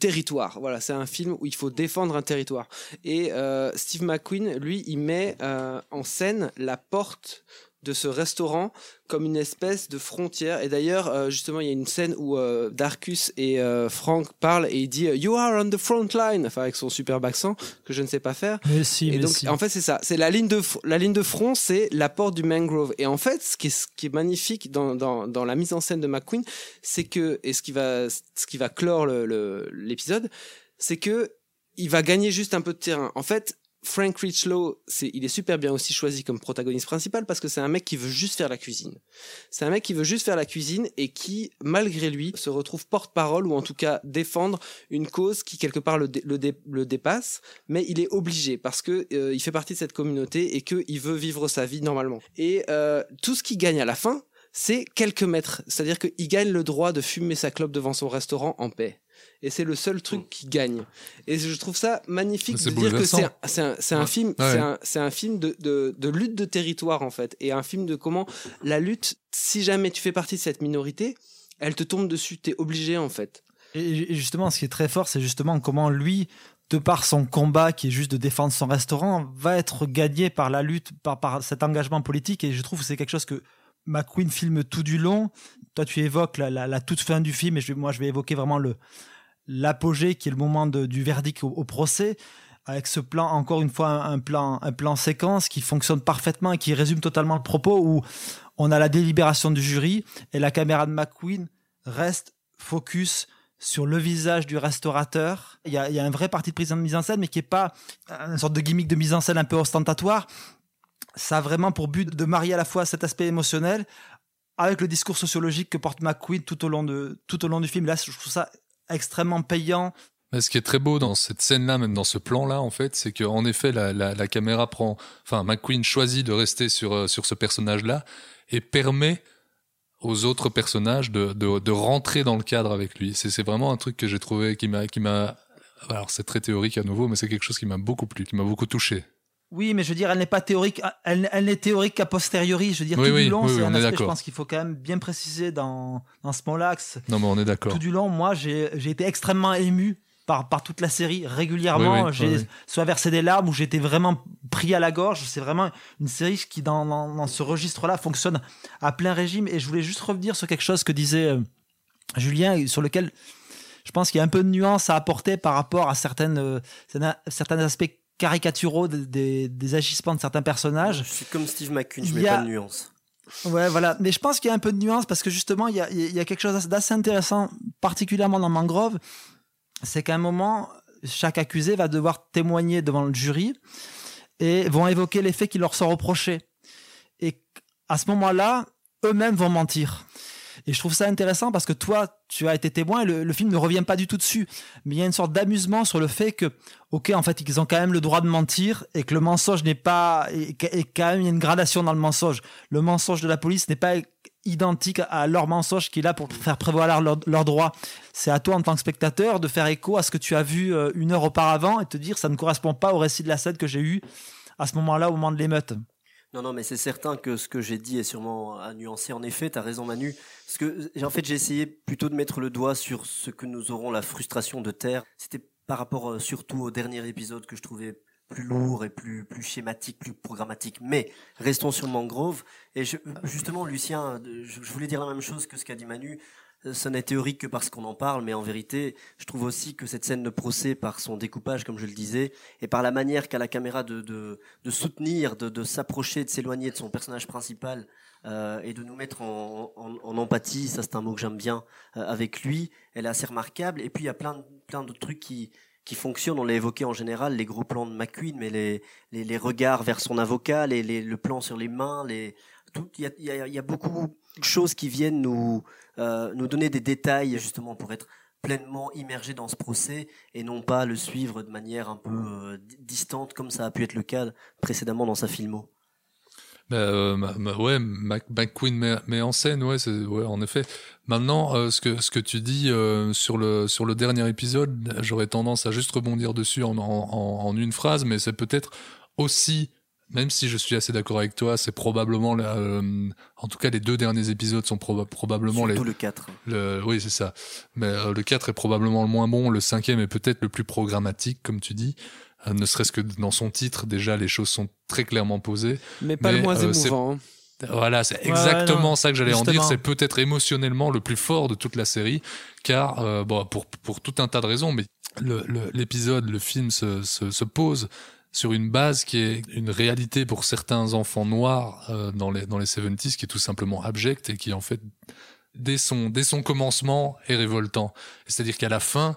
Speaker 3: territoire. Voilà, c'est un film où il faut défendre un territoire. Et euh, Steve McQueen, lui, il met en scène la porte de ce restaurant comme une espèce de frontière. Et d'ailleurs, euh, justement, il y a une scène où euh, Darkus et euh, Frank parlent et il dit euh, You are on the front line, enfin avec son superbe accent que je ne sais pas faire.
Speaker 6: Mais si,
Speaker 3: Et
Speaker 6: mais
Speaker 3: donc,
Speaker 6: si.
Speaker 3: en fait, c'est ça. C'est la ligne de la ligne de front, c'est la porte du mangrove. Et en fait, ce qui est, ce qui est magnifique dans, dans, dans la mise en scène de McQueen, c'est que et ce qui va ce qui va clore le- le- l'épisode, c'est que il va gagner juste un peu de terrain. En fait, Frank Richlow, c'est, il est super bien aussi choisi comme protagoniste principal parce que c'est un mec qui veut juste faire la cuisine. C'est un mec qui veut juste faire la cuisine et qui, malgré lui, se retrouve porte-parole ou en tout cas défendre une cause qui quelque part le, dé- le, dé- le dépasse, mais il est obligé parce que euh, il fait partie de cette communauté et qu'il veut vivre sa vie normalement. Et euh, tout ce qu'il gagne à la fin, c'est quelques mètres. C'est-à-dire qu'il gagne le droit de fumer sa clope devant son restaurant en paix. Et c'est le seul truc qu'il gagne. Et je trouve ça magnifique de dire que c'est un, film,
Speaker 5: Ouais.
Speaker 3: c'est un, film de, de, de lutte de territoire en fait, et un film de comment la lutte, si jamais tu fais partie de cette minorité, elle te tombe dessus, t'es obligé en fait.
Speaker 6: Et et justement, ce qui est très fort, c'est justement comment lui, de par son combat qui est juste de défendre son restaurant, va être gagné par la lutte, par, par cet engagement politique. Et je trouve que c'est quelque chose que McQueen filme tout du long. Toi, tu évoques la, la- la toute fin du film, et je, moi, je vais évoquer vraiment le l'apogée qui est le moment de- du verdict au, procès. Avec ce plan, encore une fois, un, plan, un plan séquence qui fonctionne parfaitement et qui résume totalement le propos où on a la délibération du jury et la caméra de McQueen reste focus sur le visage du restaurateur. Il y a, un vrai parti de prise en mise en scène, mais qui est pas une sorte de gimmick de mise en scène un peu ostentatoire. Ça a vraiment pour but de marier à la fois cet aspect émotionnel avec le discours sociologique que porte McQueen tout au long, de, tout au long du film. Là, je trouve ça extrêmement payant.
Speaker 5: Ce qui est très beau dans cette scène-là, même dans ce plan-là, en fait, c'est qu'en effet, la, caméra prend, enfin, McQueen choisit de rester sur, euh, sur ce personnage-là et permet aux autres personnages de, de, rentrer dans le cadre avec lui. C'est, c'est vraiment un truc que j'ai trouvé qui m'a, qui m'a, alors c'est très théorique à nouveau, mais c'est quelque chose qui m'a beaucoup plu, qui m'a beaucoup touché.
Speaker 6: Oui, mais je veux dire, elle n'est pas théorique, elle, elle n'est théorique qu'à posteriori. Je veux dire,
Speaker 5: Oui,
Speaker 6: tout
Speaker 5: oui,
Speaker 6: du long,
Speaker 5: oui,
Speaker 6: c'est un aspect, je pense qu'il faut quand même bien préciser dans, dans ce c'est-
Speaker 5: Non, mais on est d'accord.
Speaker 6: Tout du long, moi, j'ai été extrêmement ému par, par toute la série. Régulièrement,
Speaker 5: Oui, oui,
Speaker 6: j'ai
Speaker 5: oui,
Speaker 6: soit versé des larmes ou j'étais vraiment pris à la gorge. C'est vraiment une série qui, dans, dans, dans ce registre-là, fonctionne à plein régime. Et je voulais juste revenir sur quelque chose que disait euh, Julien, sur lequel je pense qu'il y a un peu de nuance à apporter par rapport à certaines, euh, certains aspects caricaturaux des, des- des agissements de certains personnages.
Speaker 4: Je suis comme Steve McQueen, je mets
Speaker 6: a-
Speaker 4: pas de nuance.
Speaker 6: Ouais, voilà. Mais je pense qu'il y a un peu de nuance parce que justement, il y a, il y a quelque chose d'assez intéressant, particulièrement dans Mangrove. C'est qu'à un moment, chaque accusé va devoir témoigner devant le jury et vont évoquer les faits qui leur sont reprochés. Et à ce moment-là, eux-mêmes vont mentir. Et je trouve ça intéressant parce que toi, tu as été témoin et le, film ne revient pas du tout dessus. Mais il y a une sorte d'amusement sur le fait que, ok, en fait, ils ont quand même le droit de mentir et que le mensonge n'est pas, et, quand même il y a une gradation dans le mensonge. Le mensonge de la police n'est pas identique à leur mensonge qui est là pour faire prévaloir leurs leur droits. C'est à toi en tant que spectateur de faire écho à ce que tu as vu euh, une heure auparavant et te dire ça ne correspond pas au récit de la scène que j'ai eu à ce moment-là au moment de l'émeute.
Speaker 4: Non, non, mais c'est certain que ce que j'ai dit est sûrement à nuancer. En effet, tu as raison, Manu. Parce que, en fait, j'ai essayé plutôt de mettre le doigt sur ce que nous aurons la frustration de taire. C'était par rapport euh, surtout au dernier épisode que je trouvais plus lourd et plus, plus schématique, plus programmatique. Mais restons sur Mangrove. Et justement, Lucien, euh, je voulais dire la même chose que ce qu'a dit Manu. Ce n'est théorique que parce qu'on en parle, mais en vérité, je trouve aussi que cette scène de procès, par son découpage, comme je le disais, et par la manière qu'a la caméra de, de, de soutenir, de, de s'approcher, de s'éloigner de son personnage principal, euh, et de nous mettre en, en, en empathie, ça c'est un mot que j'aime bien, euh, avec lui, elle est assez remarquable. Et puis il y a plein, de- plein d'autres trucs qui, qui fonctionnent, on l'a évoqué en général, les gros plans de McQueen, mais les, les, regards vers son avocat, les, les, le plan sur les mains, les, tout, il y a, y, y a beaucoup de choses qui viennent nous, euh, nous donner des détails justement pour être pleinement immergé dans ce procès et non pas le suivre de manière un peu euh, di- distante comme ça a pu être le cas précédemment dans sa filmo.
Speaker 5: Euh, ma- ma- ouais, Mac- McQueen met, met en scène, ouais, c'est, ouais, en effet. Maintenant, euh, ce que ce que tu dis euh, sur le sur le dernier épisode, j'aurais tendance à juste rebondir dessus en en, une phrase, mais c'est peut-être aussi, même si je suis assez d'accord avec toi, c'est probablement, la, euh, en tout cas, les deux derniers épisodes sont proba- probablement
Speaker 4: Surtout
Speaker 5: les
Speaker 4: le 4.
Speaker 5: le, oui, c'est ça. Mais le 4 est probablement le moins bon. Le cinquième est peut-être le plus programmatique, comme tu dis. Euh, ne serait-ce que dans son titre, déjà, les choses sont très clairement posées.
Speaker 3: Mais pas le moins
Speaker 5: euh, c'est-
Speaker 3: émouvant. hein.
Speaker 5: Voilà, c'est exactement
Speaker 3: ouais,
Speaker 5: ça que j'allais en dire. C'est peut-être émotionnellement le plus fort de toute la série, car euh, bon, pour pour tout un tas de raisons, mais le- le- l'épisode, le, film se, se, se pose sur une base qui est une réalité pour certains enfants noirs euh, dans les dans les 70s, qui est tout simplement abjecte et qui en fait dès son dès son commencement est révoltant. C'est-à-dire qu'à la fin,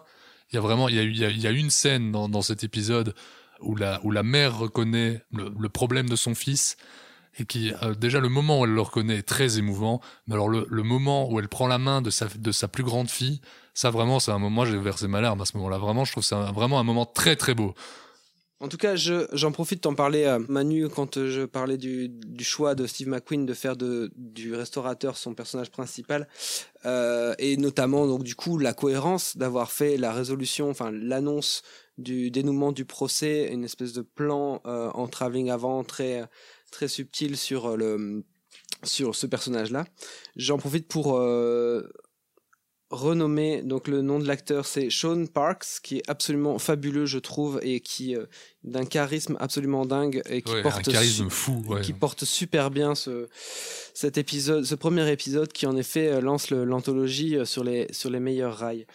Speaker 5: il y a vraiment il y a une scène dans, cet épisode où la, mère reconnaît le, problème de son fils et qui euh, déjà le moment où elle le reconnaît est très émouvant mais alors le, moment où elle prend la main de sa plus grande fille ça vraiment c'est un moment j'ai versé ma larme à ce moment-là. Vraiment je trouve ça vraiment un moment très très beau
Speaker 3: En tout cas, je- j'en profite d'en parler Manu quand euh, je parlais du, du choix de Steve McQueen de faire de, du restaurateur son personnage principal. Euh, et notamment, donc, du coup, la cohérence d'avoir fait la résolution, enfin, l'annonce du dénouement du procès, une espèce de plan euh, en travelling avant très, très subtil sur, euh, le, sur ce personnage-là. J'en profite pour euh, renommer donc le nom de l'acteur c'est Sean Parks qui est absolument fabuleux je trouve et qui euh, d'un charisme absolument dingue et qui
Speaker 5: Ouais,
Speaker 3: porte
Speaker 5: un charisme fou ouais.
Speaker 3: qui porte super bien ce cet épisode ce premier épisode qui en effet euh, lance l'anthologie euh, sur les sur les meilleurs rails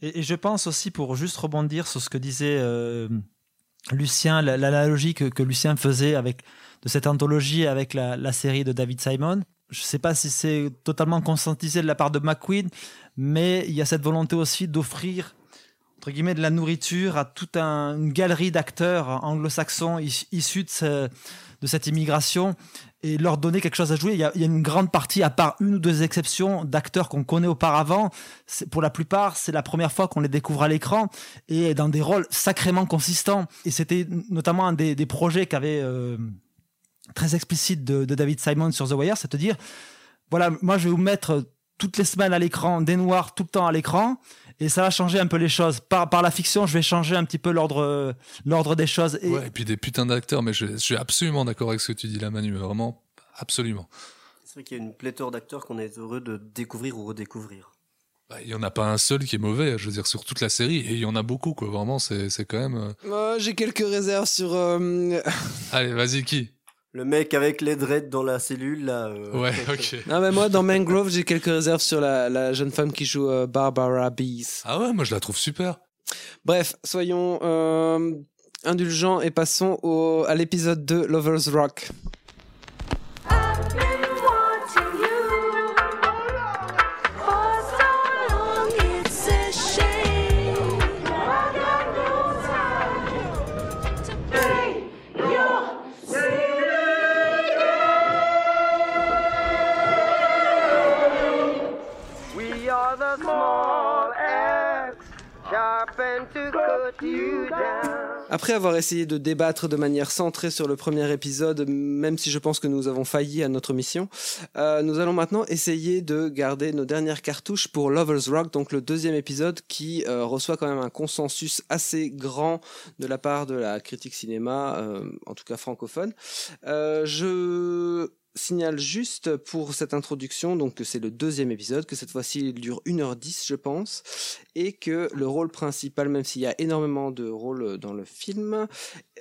Speaker 6: Et, et je pense aussi, pour juste rebondir sur ce que disait euh, Lucien, la- l'analogie que, que Lucien faisait avec, de cette anthologie avec la, la série de David Simon, je ne sais pas si c'est totalement conscientisé de la part de McQueen, mais il y a cette volonté aussi d'offrir entre guillemets de la nourriture à toute un- une galerie d'acteurs anglo-saxons is- issus de, ce- de cette immigration et leur donner quelque chose à jouer. Il y a, une grande partie, à part une ou deux exceptions, d'acteurs qu'on connaît auparavant. Pour la plupart, c'est la première fois qu'on les découvre à l'écran et dans des rôles sacrément consistants. Et c'était notamment un des, projets qu'avait euh, très explicite de, David Simon sur The Wire, c'est de dire voilà, moi je vais vous mettre toutes les semaines à l'écran, des noirs tout le temps à l'écran, et ça va changer un peu les choses. Par, par la fiction, je vais changer un petit peu l'ordre l'ordre des choses. Et,
Speaker 5: Ouais, et puis des putains d'acteurs mais je, je suis absolument d'accord avec ce que tu dis là Manu vraiment absolument
Speaker 4: C'est vrai qu'il y a une pléthore d'acteurs qu'on est heureux de découvrir ou redécouvrir.
Speaker 5: Bah, il y en a pas un seul qui est mauvais je veux dire sur toute la série et il y en a beaucoup quoi vraiment c'est c'est quand même Euh,
Speaker 3: j'ai quelques réserves sur euh,
Speaker 5: allez vas-y qui?
Speaker 4: Le mec avec les dreads dans la cellule, là. euh,
Speaker 5: ouais ok
Speaker 3: non mais moi dans Mangrove j'ai quelques réserves sur la, la jeune femme qui joue euh, Barbara Bees
Speaker 5: ah ouais moi je la trouve super
Speaker 3: Bref, soyons euh, indulgents et passons au, à l'épisode 2 Lovers Rock. Après avoir essayé de débattre de manière centrée sur le premier épisode, même si je pense que nous avons failli à notre mission, euh, nous allons maintenant essayer de garder nos dernières cartouches pour Lovers Rock, donc le deuxième épisode qui euh, reçoit quand même un consensus assez grand de la part de la critique cinéma, euh, en tout cas francophone. Je signale juste pour cette introduction donc que c'est le deuxième épisode, que cette fois-ci il dure 1h10 je pense, et que le rôle principal, même s'il y a énormément de rôles dans le film,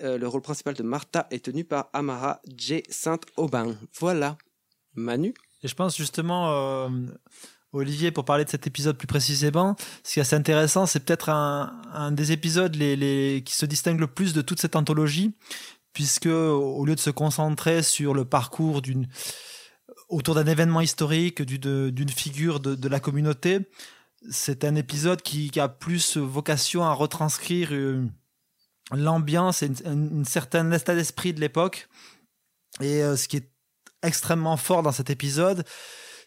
Speaker 3: euh, le rôle principal de Martha est tenu par Amara J. Saint-Aubin. Voilà. Manu?
Speaker 6: Et je pense justement, euh, Olivier, pour parler de cet épisode plus précisément, ce qui est assez intéressant, c'est peut-être un, des épisodes qui se distingue le plus de toute cette anthologie, puisque au lieu de se concentrer sur le parcours d'une autour d'un événement historique, d'une figure de, la communauté, c'est un épisode qui, qui a plus vocation à retranscrire euh, l'ambiance et une, une certaine état d'esprit de l'époque. Et euh, ce qui est extrêmement fort dans cet épisode,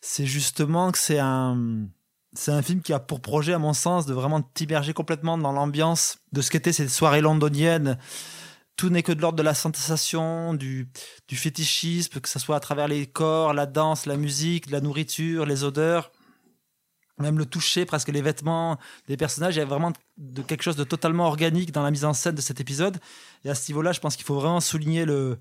Speaker 6: c'est justement que c'est un, c'est un film qui a pour projet, à mon sens, de vraiment t'immerger complètement dans l'ambiance de ce qu'étaient ces soirées londoniennes. Tout n'est que de l'ordre de la sensation, du, du fétichisme, que ce soit à travers les corps, la danse, la musique, la nourriture, les odeurs, même le toucher, presque les vêtements des personnages. Il y a vraiment de quelque chose de totalement organique dans la mise en scène de cet épisode. Et à ce niveau-là, je pense qu'il faut vraiment souligner le,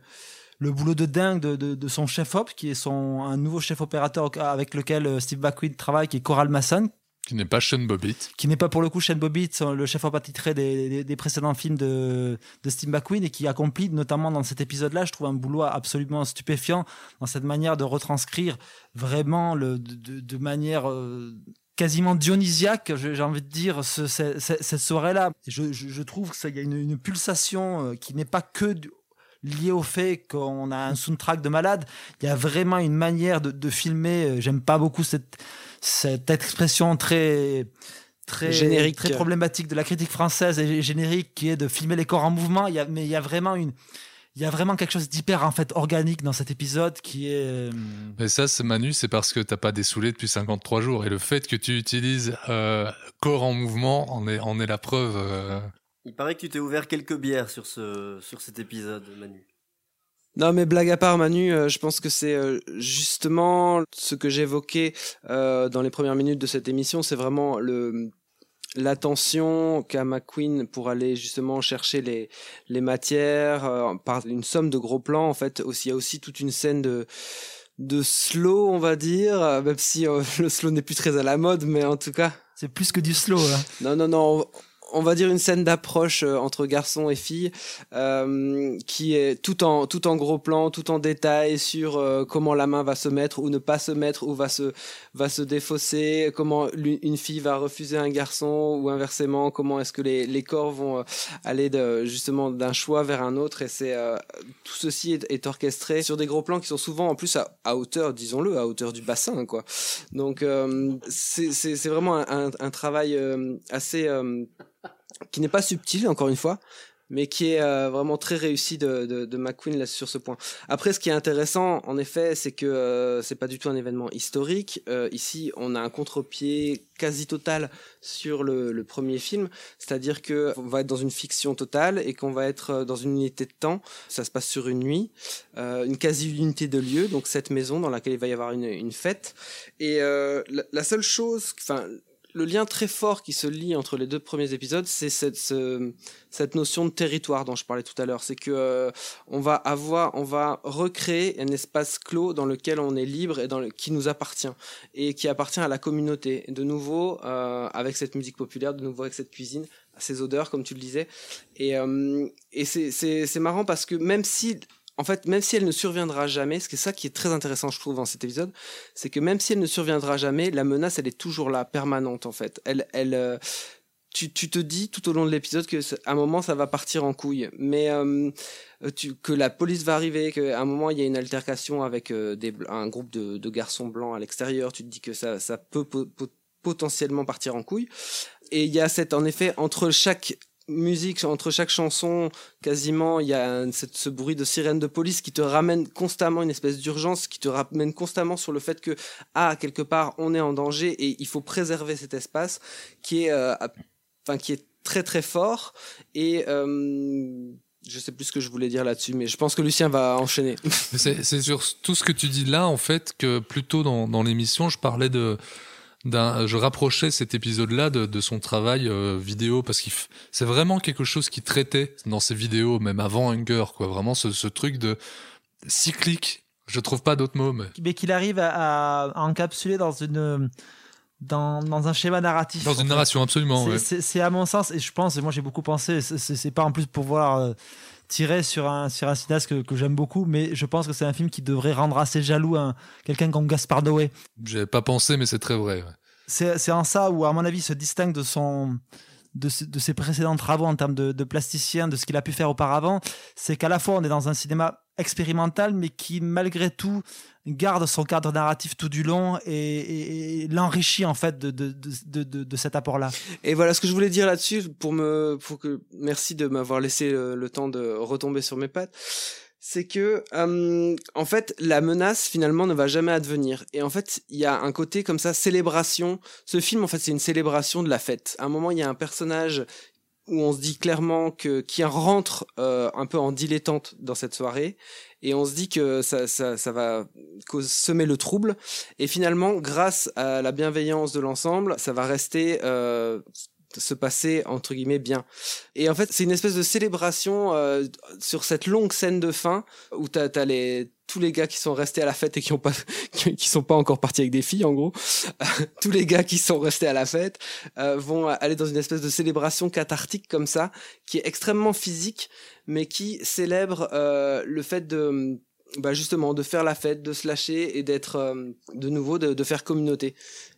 Speaker 6: le boulot de dingue de, de- de son chef-op, qui est son, un nouveau chef opérateur avec lequel euh, Steve McQueen travaille, qui est Coral Masson,
Speaker 5: qui n'est pas Sean Bobbitt
Speaker 6: qui n'est pas pour le coup Shane Bobbitt, son- le chef-op attitré des, des, précédents films de, de Steve McQueen, et qui accomplit notamment dans cet épisode-là, je trouve un boulot absolument stupéfiant dans cette manière de retranscrire vraiment le, de, manière euh, quasiment dionysiaque, j'ai envie de dire, ce- ce- ce- cette soirée-là. Je, trouve qu'il y a une, pulsation euh, qui n'est pas que du- liée au fait qu'on a un soundtrack de malade. Il y a vraiment une manière de, filmer. euh, J'aime pas beaucoup cette, cette expression très très
Speaker 3: Générique.
Speaker 6: très problématique de la critique française et générique qui est de filmer les corps en mouvement. Il y a, mais il y a vraiment une, il y a vraiment quelque chose d'hyper en fait organique dans cet épisode qui est. euh,
Speaker 5: Mais ça, c'est Manu, c'est parce que t'as pas dessoulé depuis 53 jours. Et le fait que tu utilises euh, corps en mouvement en est, en est la preuve. euh.
Speaker 4: Il paraît que tu t'es ouvert quelques bières sur, ce, sur cet épisode, Manu.
Speaker 3: Non, mais blague à part, Manu, euh, je pense que c'est euh, justement ce que j'évoquais euh, dans les premières minutes de cette émission, c'est vraiment le l'attention qu'a McQueen pour aller justement chercher les les matières par une somme de gros plans. En fait, aussi il y a aussi toute une scène de de slow, on va dire, même si le slow n'est plus très à la mode, mais en tout cas.
Speaker 6: C'est plus que du slow. Là.
Speaker 3: Non, non, non. on- On va dire une scène d'approche euh, entre garçons et filles euh, qui est tout en tout en gros plan, tout en détail sur euh, comment la main va se mettre ou ne pas se mettre ou va se va se défausser, comment une fille va refuser un garçon ou inversement, comment est-ce que les, les corps vont euh, aller de, justement d'un choix vers un autre et c'est euh, tout ceci est, est orchestré sur des gros plans qui sont souvent en plus à, hauteur, disons-le, à hauteur du bassin quoi. Donc euh, c'est vraiment un, un, un travail assez qui n'est pas subtil encore une fois mais qui est euh, vraiment très réussi de, de, de McQueen là, sur ce point. Après, ce qui est intéressant, en effet, c'est que euh, c'est pas du tout un événement historique. Euh, ici, on a un contre-pied quasi total sur le, le premier film, c'est-à-dire que on va être dans une fiction totale et qu'on va être euh, dans une unité de temps. Ça se passe sur une nuit, euh, une quasi-unité de lieu, donc cette maison dans laquelle il va y avoir une, une fête. Et euh, la, la seule chose, enfin le lien très fort qui se lie entre les deux premiers épisodes, c'est cette, ce- cette notion de territoire dont je parlais tout à l'heure. C'est que euh, on va avoir, on va recréer un espace clos dans lequel on est libre et dans qui nous appartient et qui appartient à la communauté. De nouveau, euh, avec cette musique populaire, de nouveau avec cette cuisine, ces odeurs, comme tu le disais. Et, euh, c'est marrant parce que même si en fait, même si elle ne surviendra jamais, ce qui est ça qui est très intéressant, je trouve, dans cet épisode, c'est que même si elle ne surviendra jamais, la menace, elle est toujours là, permanente, en fait. Elle, euh, tu, te dis tout au long de l'épisode que à un moment ça va partir en couille, mais euh, tu, que la police va arriver, qu'à un moment il y a une altercation avec euh, un groupe de, garçons blancs à l'extérieur, tu te dis que ça, peut po- po- potentiellement partir en couille. Et il y a cette, en effet, entre chaque musique, entre chaque chanson, quasiment, il y a cette- ce bruit de sirène de police qui te ramène constamment une espèce d'urgence, qui te ramène constamment sur le fait que, ah, quelque part, on est en danger et il faut préserver cet espace qui est, euh, enfin, qui est très très fort. Et euh, je sais plus ce que je voulais dire là-dessus, mais je pense que Lucien va enchaîner.
Speaker 5: C'est sur tout ce que tu dis là, en fait, que plus tôt dans l'émission, je parlais de. D'un- Je rapprochais cet épisode-là de, de son travail euh, vidéo parce qu'il f- c'est vraiment quelque chose qui traitait dans ses vidéos, même avant Hunger, quoi. Vraiment ce, ce truc de cyclique. Je trouve pas d'autres mots, mais
Speaker 6: mais qu'il arrive à, à encapsuler dans une dans, dans un schéma narratif.
Speaker 5: dans une
Speaker 6: fait.
Speaker 5: narration absolument.
Speaker 6: C'est-
Speaker 5: ouais.
Speaker 6: À mon sens, et je pense, et moi j'ai beaucoup pensé, c'est- pas en plus pour voir tirer sur un, sur un cinéaste que, que j'aime beaucoup, mais je pense que c'est un film qui devrait rendre assez jaloux un- quelqu'un comme Gaspard Noé.
Speaker 5: J'avais pas pensé, mais c'est très vrai. ouais.
Speaker 6: C'est c'est en ça où, à mon avis, il se distingue de son de, ses- de ses précédents travaux en termes de, de plasticien, de ce qu'il a pu faire auparavant, c'est qu'à la fois on est dans un cinéma expérimental, mais qui malgré tout garde son cadre narratif tout du long et, l'enrichit en fait de, de, de, de- cet apport-là.
Speaker 3: Et voilà ce que je voulais dire là-dessus pour me, pour que, merci de m'avoir laissé le, le temps de retomber sur mes pattes. C'est que, euh, en fait, la menace finalement ne va jamais advenir. Et en fait, il y a un côté comme ça, célébration. Ce film, en fait, c'est une célébration de la fête. À un moment, il y a un personnage où on se dit clairement que qui rentre euh, un peu en dilettante dans cette soirée et on se dit que ça, ça, ça va semer le trouble. Et finalement grâce à la bienveillance de l'ensemble ça va rester euh, se passer entre guillemets bien. Et en fait c'est une espèce de célébration euh, sur cette longue scène de fin où t'as as les tous les gars qui sont restés à la fête et qui ont pas qui sont pas encore partis avec des filles en gros. Tous les gars qui sont restés à la fête euh, vont aller dans une espèce de célébration cathartique comme ça qui est extrêmement physique mais qui célèbre euh, le fait de bah justement de faire la fête de se lâcher et d'être euh, de nouveau de, de faire communauté.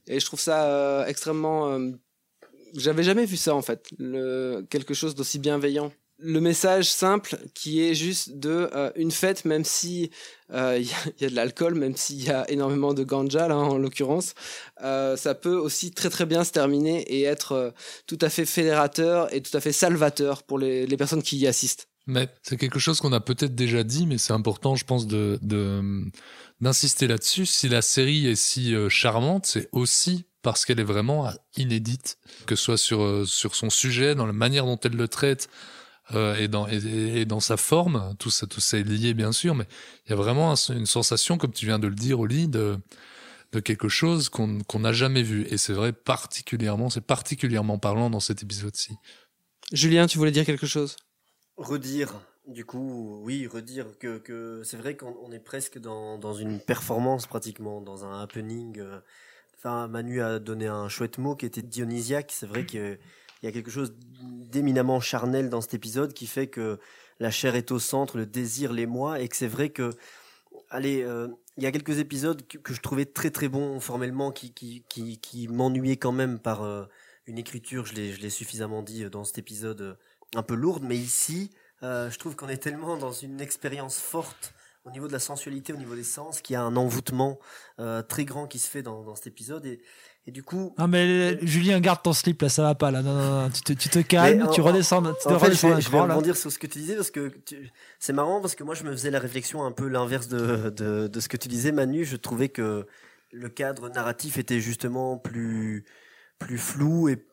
Speaker 3: Et je trouve ça euh, extrêmement euh, j'avais jamais vu ça en fait quelque chose d'aussi bienveillant le message simple qui est juste de euh, une fête, même si euh, il y, a- de l'alcool, même s'il y a énormément de ganja là en l'occurrence, euh, ça peut aussi très très bien se terminer et être tout à fait fédérateur et tout à fait salvateur pour les, personnes qui y assistent.
Speaker 5: Mais c'est quelque chose qu'on a peut-être déjà dit, mais c'est important, je pense, d'insister là-dessus. Si la série est si charmante, c'est aussi parce qu'elle est vraiment inédite, que ce soit sur euh, sur son sujet, dans la manière dont elle le traite. euh, et, dans, et, et dans sa forme, tout ça, tout ça est lié bien sûr, mais il y a vraiment un- une sensation, comme tu viens de le dire, Oli, de, de quelque chose qu'on qu'on n'a jamais vu. Et c'est vrai particulièrement, c'est particulièrement parlant dans cet épisode-ci.
Speaker 3: Julien, tu voulais dire quelque chose?
Speaker 4: Redire du coup oui redire que, que c'est vrai qu'on on est presque dans, dans une performance pratiquement dans un happening euh. Manu a donné un chouette mot qui était dionysiaque. C'est vrai qu'il y a quelque chose d'éminemment charnel dans cet épisode qui fait que la chair est au centre le désir l'émoi. Et que c'est vrai que allez euh, il y a quelques épisodes que, je trouvais très très bons formellement qui m'ennuyaient quand même par euh, une écriture. Je l'ai suffisamment dit euh, dans cet épisode un peu lourde, mais ici, je trouve qu'on est tellement dans une expérience forte au niveau de la sensualité, au niveau des sens, qu'il y a un envoûtement euh, très grand qui se fait dans, dans cet épisode. Et, et du coup,
Speaker 6: Ah mais euh, Julien, garde ton slip là, ça va pas là. Non, non, non, tu te, tu te calmes,
Speaker 4: en-
Speaker 6: tu redescends,
Speaker 4: en-
Speaker 6: tu te
Speaker 4: en fait,
Speaker 6: redescends
Speaker 4: je vais, je vais rebondir sur ce que tu disais parce que tu- c'est marrant parce que moi je me faisais la réflexion un peu l'inverse de, de, de ce que tu disais Manu. Je trouvais que le cadre narratif était justement plus plus flou et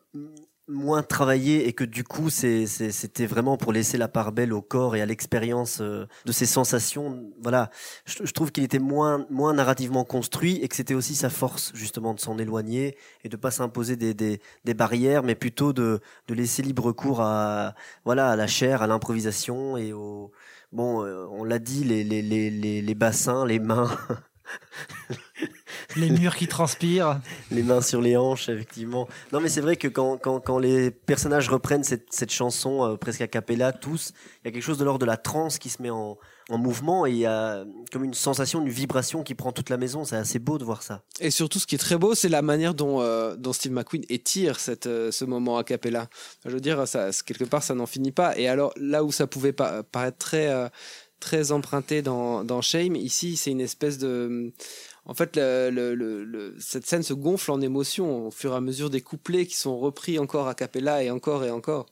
Speaker 4: moins travaillé et que du coup c'était vraiment pour laisser la part belle au corps et à l'expérience euh, de ces sensations. Voilà. Je, trouve qu'il était moins moins narrativement construit et que c'était aussi sa force justement de s'en éloigner et de pas s'imposer des, des, des barrières mais plutôt de de laisser libre cours à voilà à la chair à l'improvisation et au bon euh, on l'a dit les, les les les bassins les mains
Speaker 6: Les murs qui transpirent.
Speaker 4: les mains sur les hanches, effectivement. Non, mais c'est vrai que quand, quand, quand les personnages reprennent cette, cette chanson euh, presque a cappella, tous, il y a quelque chose de l'ordre de la transe qui se met en, en mouvement et il y a comme une sensation, une vibration qui prend toute la maison. C'est assez beau de voir ça.
Speaker 3: Et surtout, ce qui est très beau, c'est la manière dont, euh, dont Steve McQueen étire cette, euh, ce moment a cappella. Je veux dire, ça, quelque part, ça n'en finit pas. Et alors, là où ça pouvait pa- paraître très, euh, très emprunté dans, dans Shame, ici, c'est une espèce de. En fait, le, le- le- le- cette scène se gonfle en émotion au fur et à mesure des couplets qui sont repris encore a cappella et encore et encore.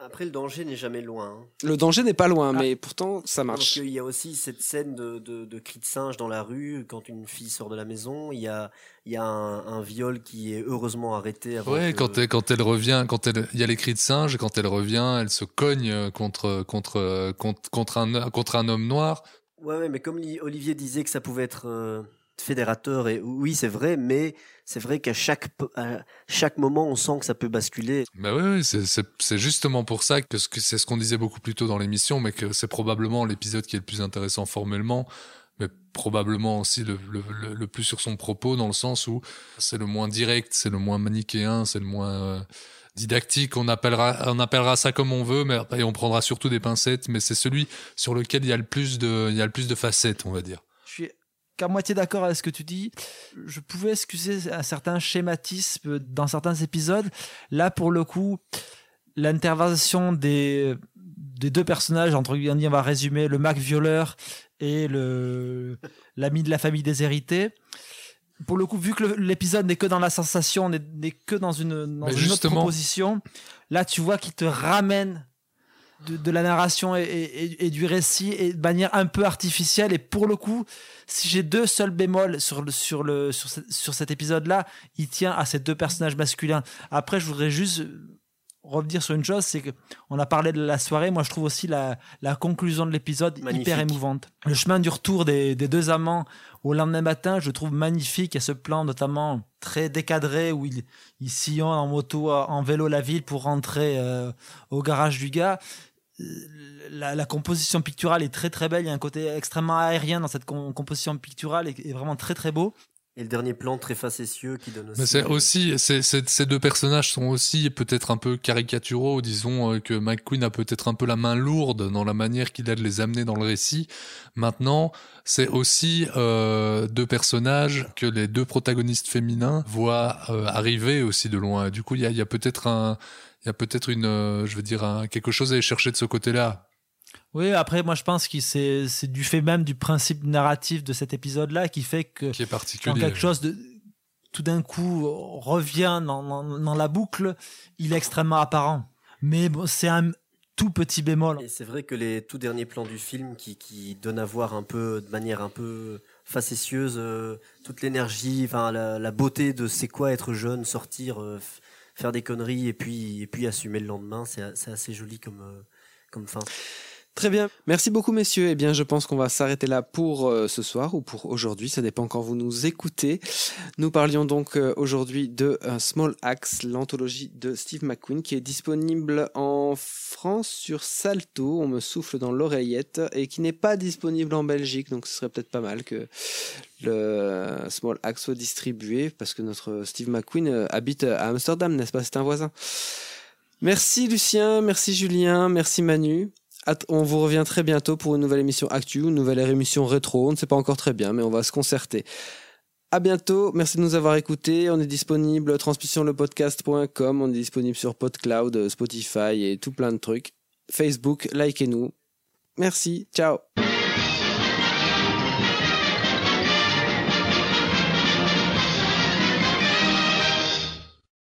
Speaker 4: Après, le danger n'est jamais loin. hein.
Speaker 3: Le danger n'est pas loin,
Speaker 6: Ah.
Speaker 3: mais pourtant, ça
Speaker 4: Parce
Speaker 3: marche.
Speaker 4: qu'il y a aussi cette scène de, de, de cri de singe dans la rue quand une fille sort de la maison. Il y a, il y a un, un viol qui est heureusement arrêté avant
Speaker 5: Ouais,
Speaker 4: que-
Speaker 5: quand elle, quand elle revient, quand elle, il y a les cris de singe, quand elle revient, elle se cogne euh, contre, contre, euh, contre, contre un, contre un homme noir.
Speaker 4: Ouais, ouais, mais comme Li- Olivier disait que ça pouvait être fédérateur, et oui, c'est vrai, mais c'est vrai qu'à chaque, à chaque moment, on sent que ça peut basculer.
Speaker 5: Bah oui, oui, c'est, justement pour ça que, ce que c'est ce qu'on disait beaucoup plus tôt dans l'émission, mais que c'est probablement l'épisode qui est le plus intéressant formellement, mais probablement aussi le, le plus sur son propos, dans le sens où c'est le moins direct, c'est le moins manichéen, c'est le moins euh, didactique. On appellera, on appellera ça comme on veut, mais et on prendra surtout des pincettes. Mais c'est celui sur lequel il y a le plus de, il y a le plus de facettes, on va dire.
Speaker 6: Je suis qu'à moitié d'accord avec ce que tu dis. Je pouvais excuser un certain schématisme dans certains épisodes. Là, pour le coup, l'intervention des, des deux personnages, entre guillemets, on va résumer, le Mac violeur et le l'ami de la famille déshérités. Pour le coup, vu que l'épisode n'est que dans la sensation, n'est que dans une, dans
Speaker 5: Mais
Speaker 6: une autre proposition, là, tu vois qu'il te ramène de, de la narration et, et- et du récit et de manière un peu artificielle. Et pour le coup, si j'ai deux seuls bémols sur, le, sur, le, sur, ce- sur cet épisode-là, il tient à ces deux personnages masculins. Après, je voudrais juste revenir sur une chose, c'est que on a parlé de la soirée. Moi, je trouve aussi la, la conclusion de l'épisode hyper émouvante. Le chemin du retour des, des deux amants au lendemain matin, je trouve magnifique. Il y a ce plan notamment très décadré où il, il sillonne en moto, en vélo la ville pour rentrer euh, au garage du gars. Euh, La, la composition picturale est très très belle. Il y a un côté extrêmement aérien dans cette com- composition picturale et, et vraiment très très beau.
Speaker 4: Et le dernier plan très facétieux qui donne aussi.
Speaker 5: Mais c'est aussi, c'est, c'est- ces deux personnages sont aussi peut-être un peu caricaturaux, disons euh, que McQueen a peut-être un peu la main lourde dans la manière qu'il a de les amener dans le récit. Maintenant, c'est aussi euh, deux personnages que les deux protagonistes féminins voient euh, arriver aussi de loin. Du coup, il y a, il y a peut-être un, il y a peut-être une, euh, je veux dire, un- quelque chose à aller chercher de ce côté-là.
Speaker 6: Oui, après, moi, je pense que c'est c'est du fait même du principe narratif de cet épisode-là qui fait que
Speaker 5: Qui est
Speaker 6: quand quelque chose de tout d'un coup revient dans, dans- dans la boucle, il est extrêmement apparent. Mais bon, c'est un tout petit bémol.
Speaker 4: Et c'est vrai que les tout derniers plans du film qui, qui donnent à voir un peu, de manière un peu facétieuse, euh, toute l'énergie, enfin la, la beauté de c'est quoi être jeune, sortir, euh, f- faire des conneries et puis, et puis assumer le lendemain, c'est c'est assez joli comme, euh, comme fin.
Speaker 3: Très bien. Merci beaucoup, messieurs. Eh bien, je pense qu'on va s'arrêter là pour euh, ce soir ou pour aujourd'hui. Ça dépend quand vous nous écoutez. Nous parlions donc euh, aujourd'hui de euh, Small Axe, l'anthologie de Steve McQueen, qui est disponible en France sur Salto. On me souffle dans l'oreillette et qui n'est pas disponible en Belgique. Donc, ce serait peut-être pas mal que le Small Axe soit distribué parce que notre Steve McQueen habite à Amsterdam, n'est-ce pas? C'est un voisin. Merci Lucien, merci Julien, merci Manu. On vous revient très bientôt pour une nouvelle émission Actu, une nouvelle émission rétro. On ne sait pas encore très bien, mais on va se concerter. À bientôt. Merci de nous avoir écoutés. On est disponible transmissionlepodcast.com. On est disponible sur PodCloud, euh, Spotify et tout plein de trucs. Facebook, likez-nous. Merci. Ciao.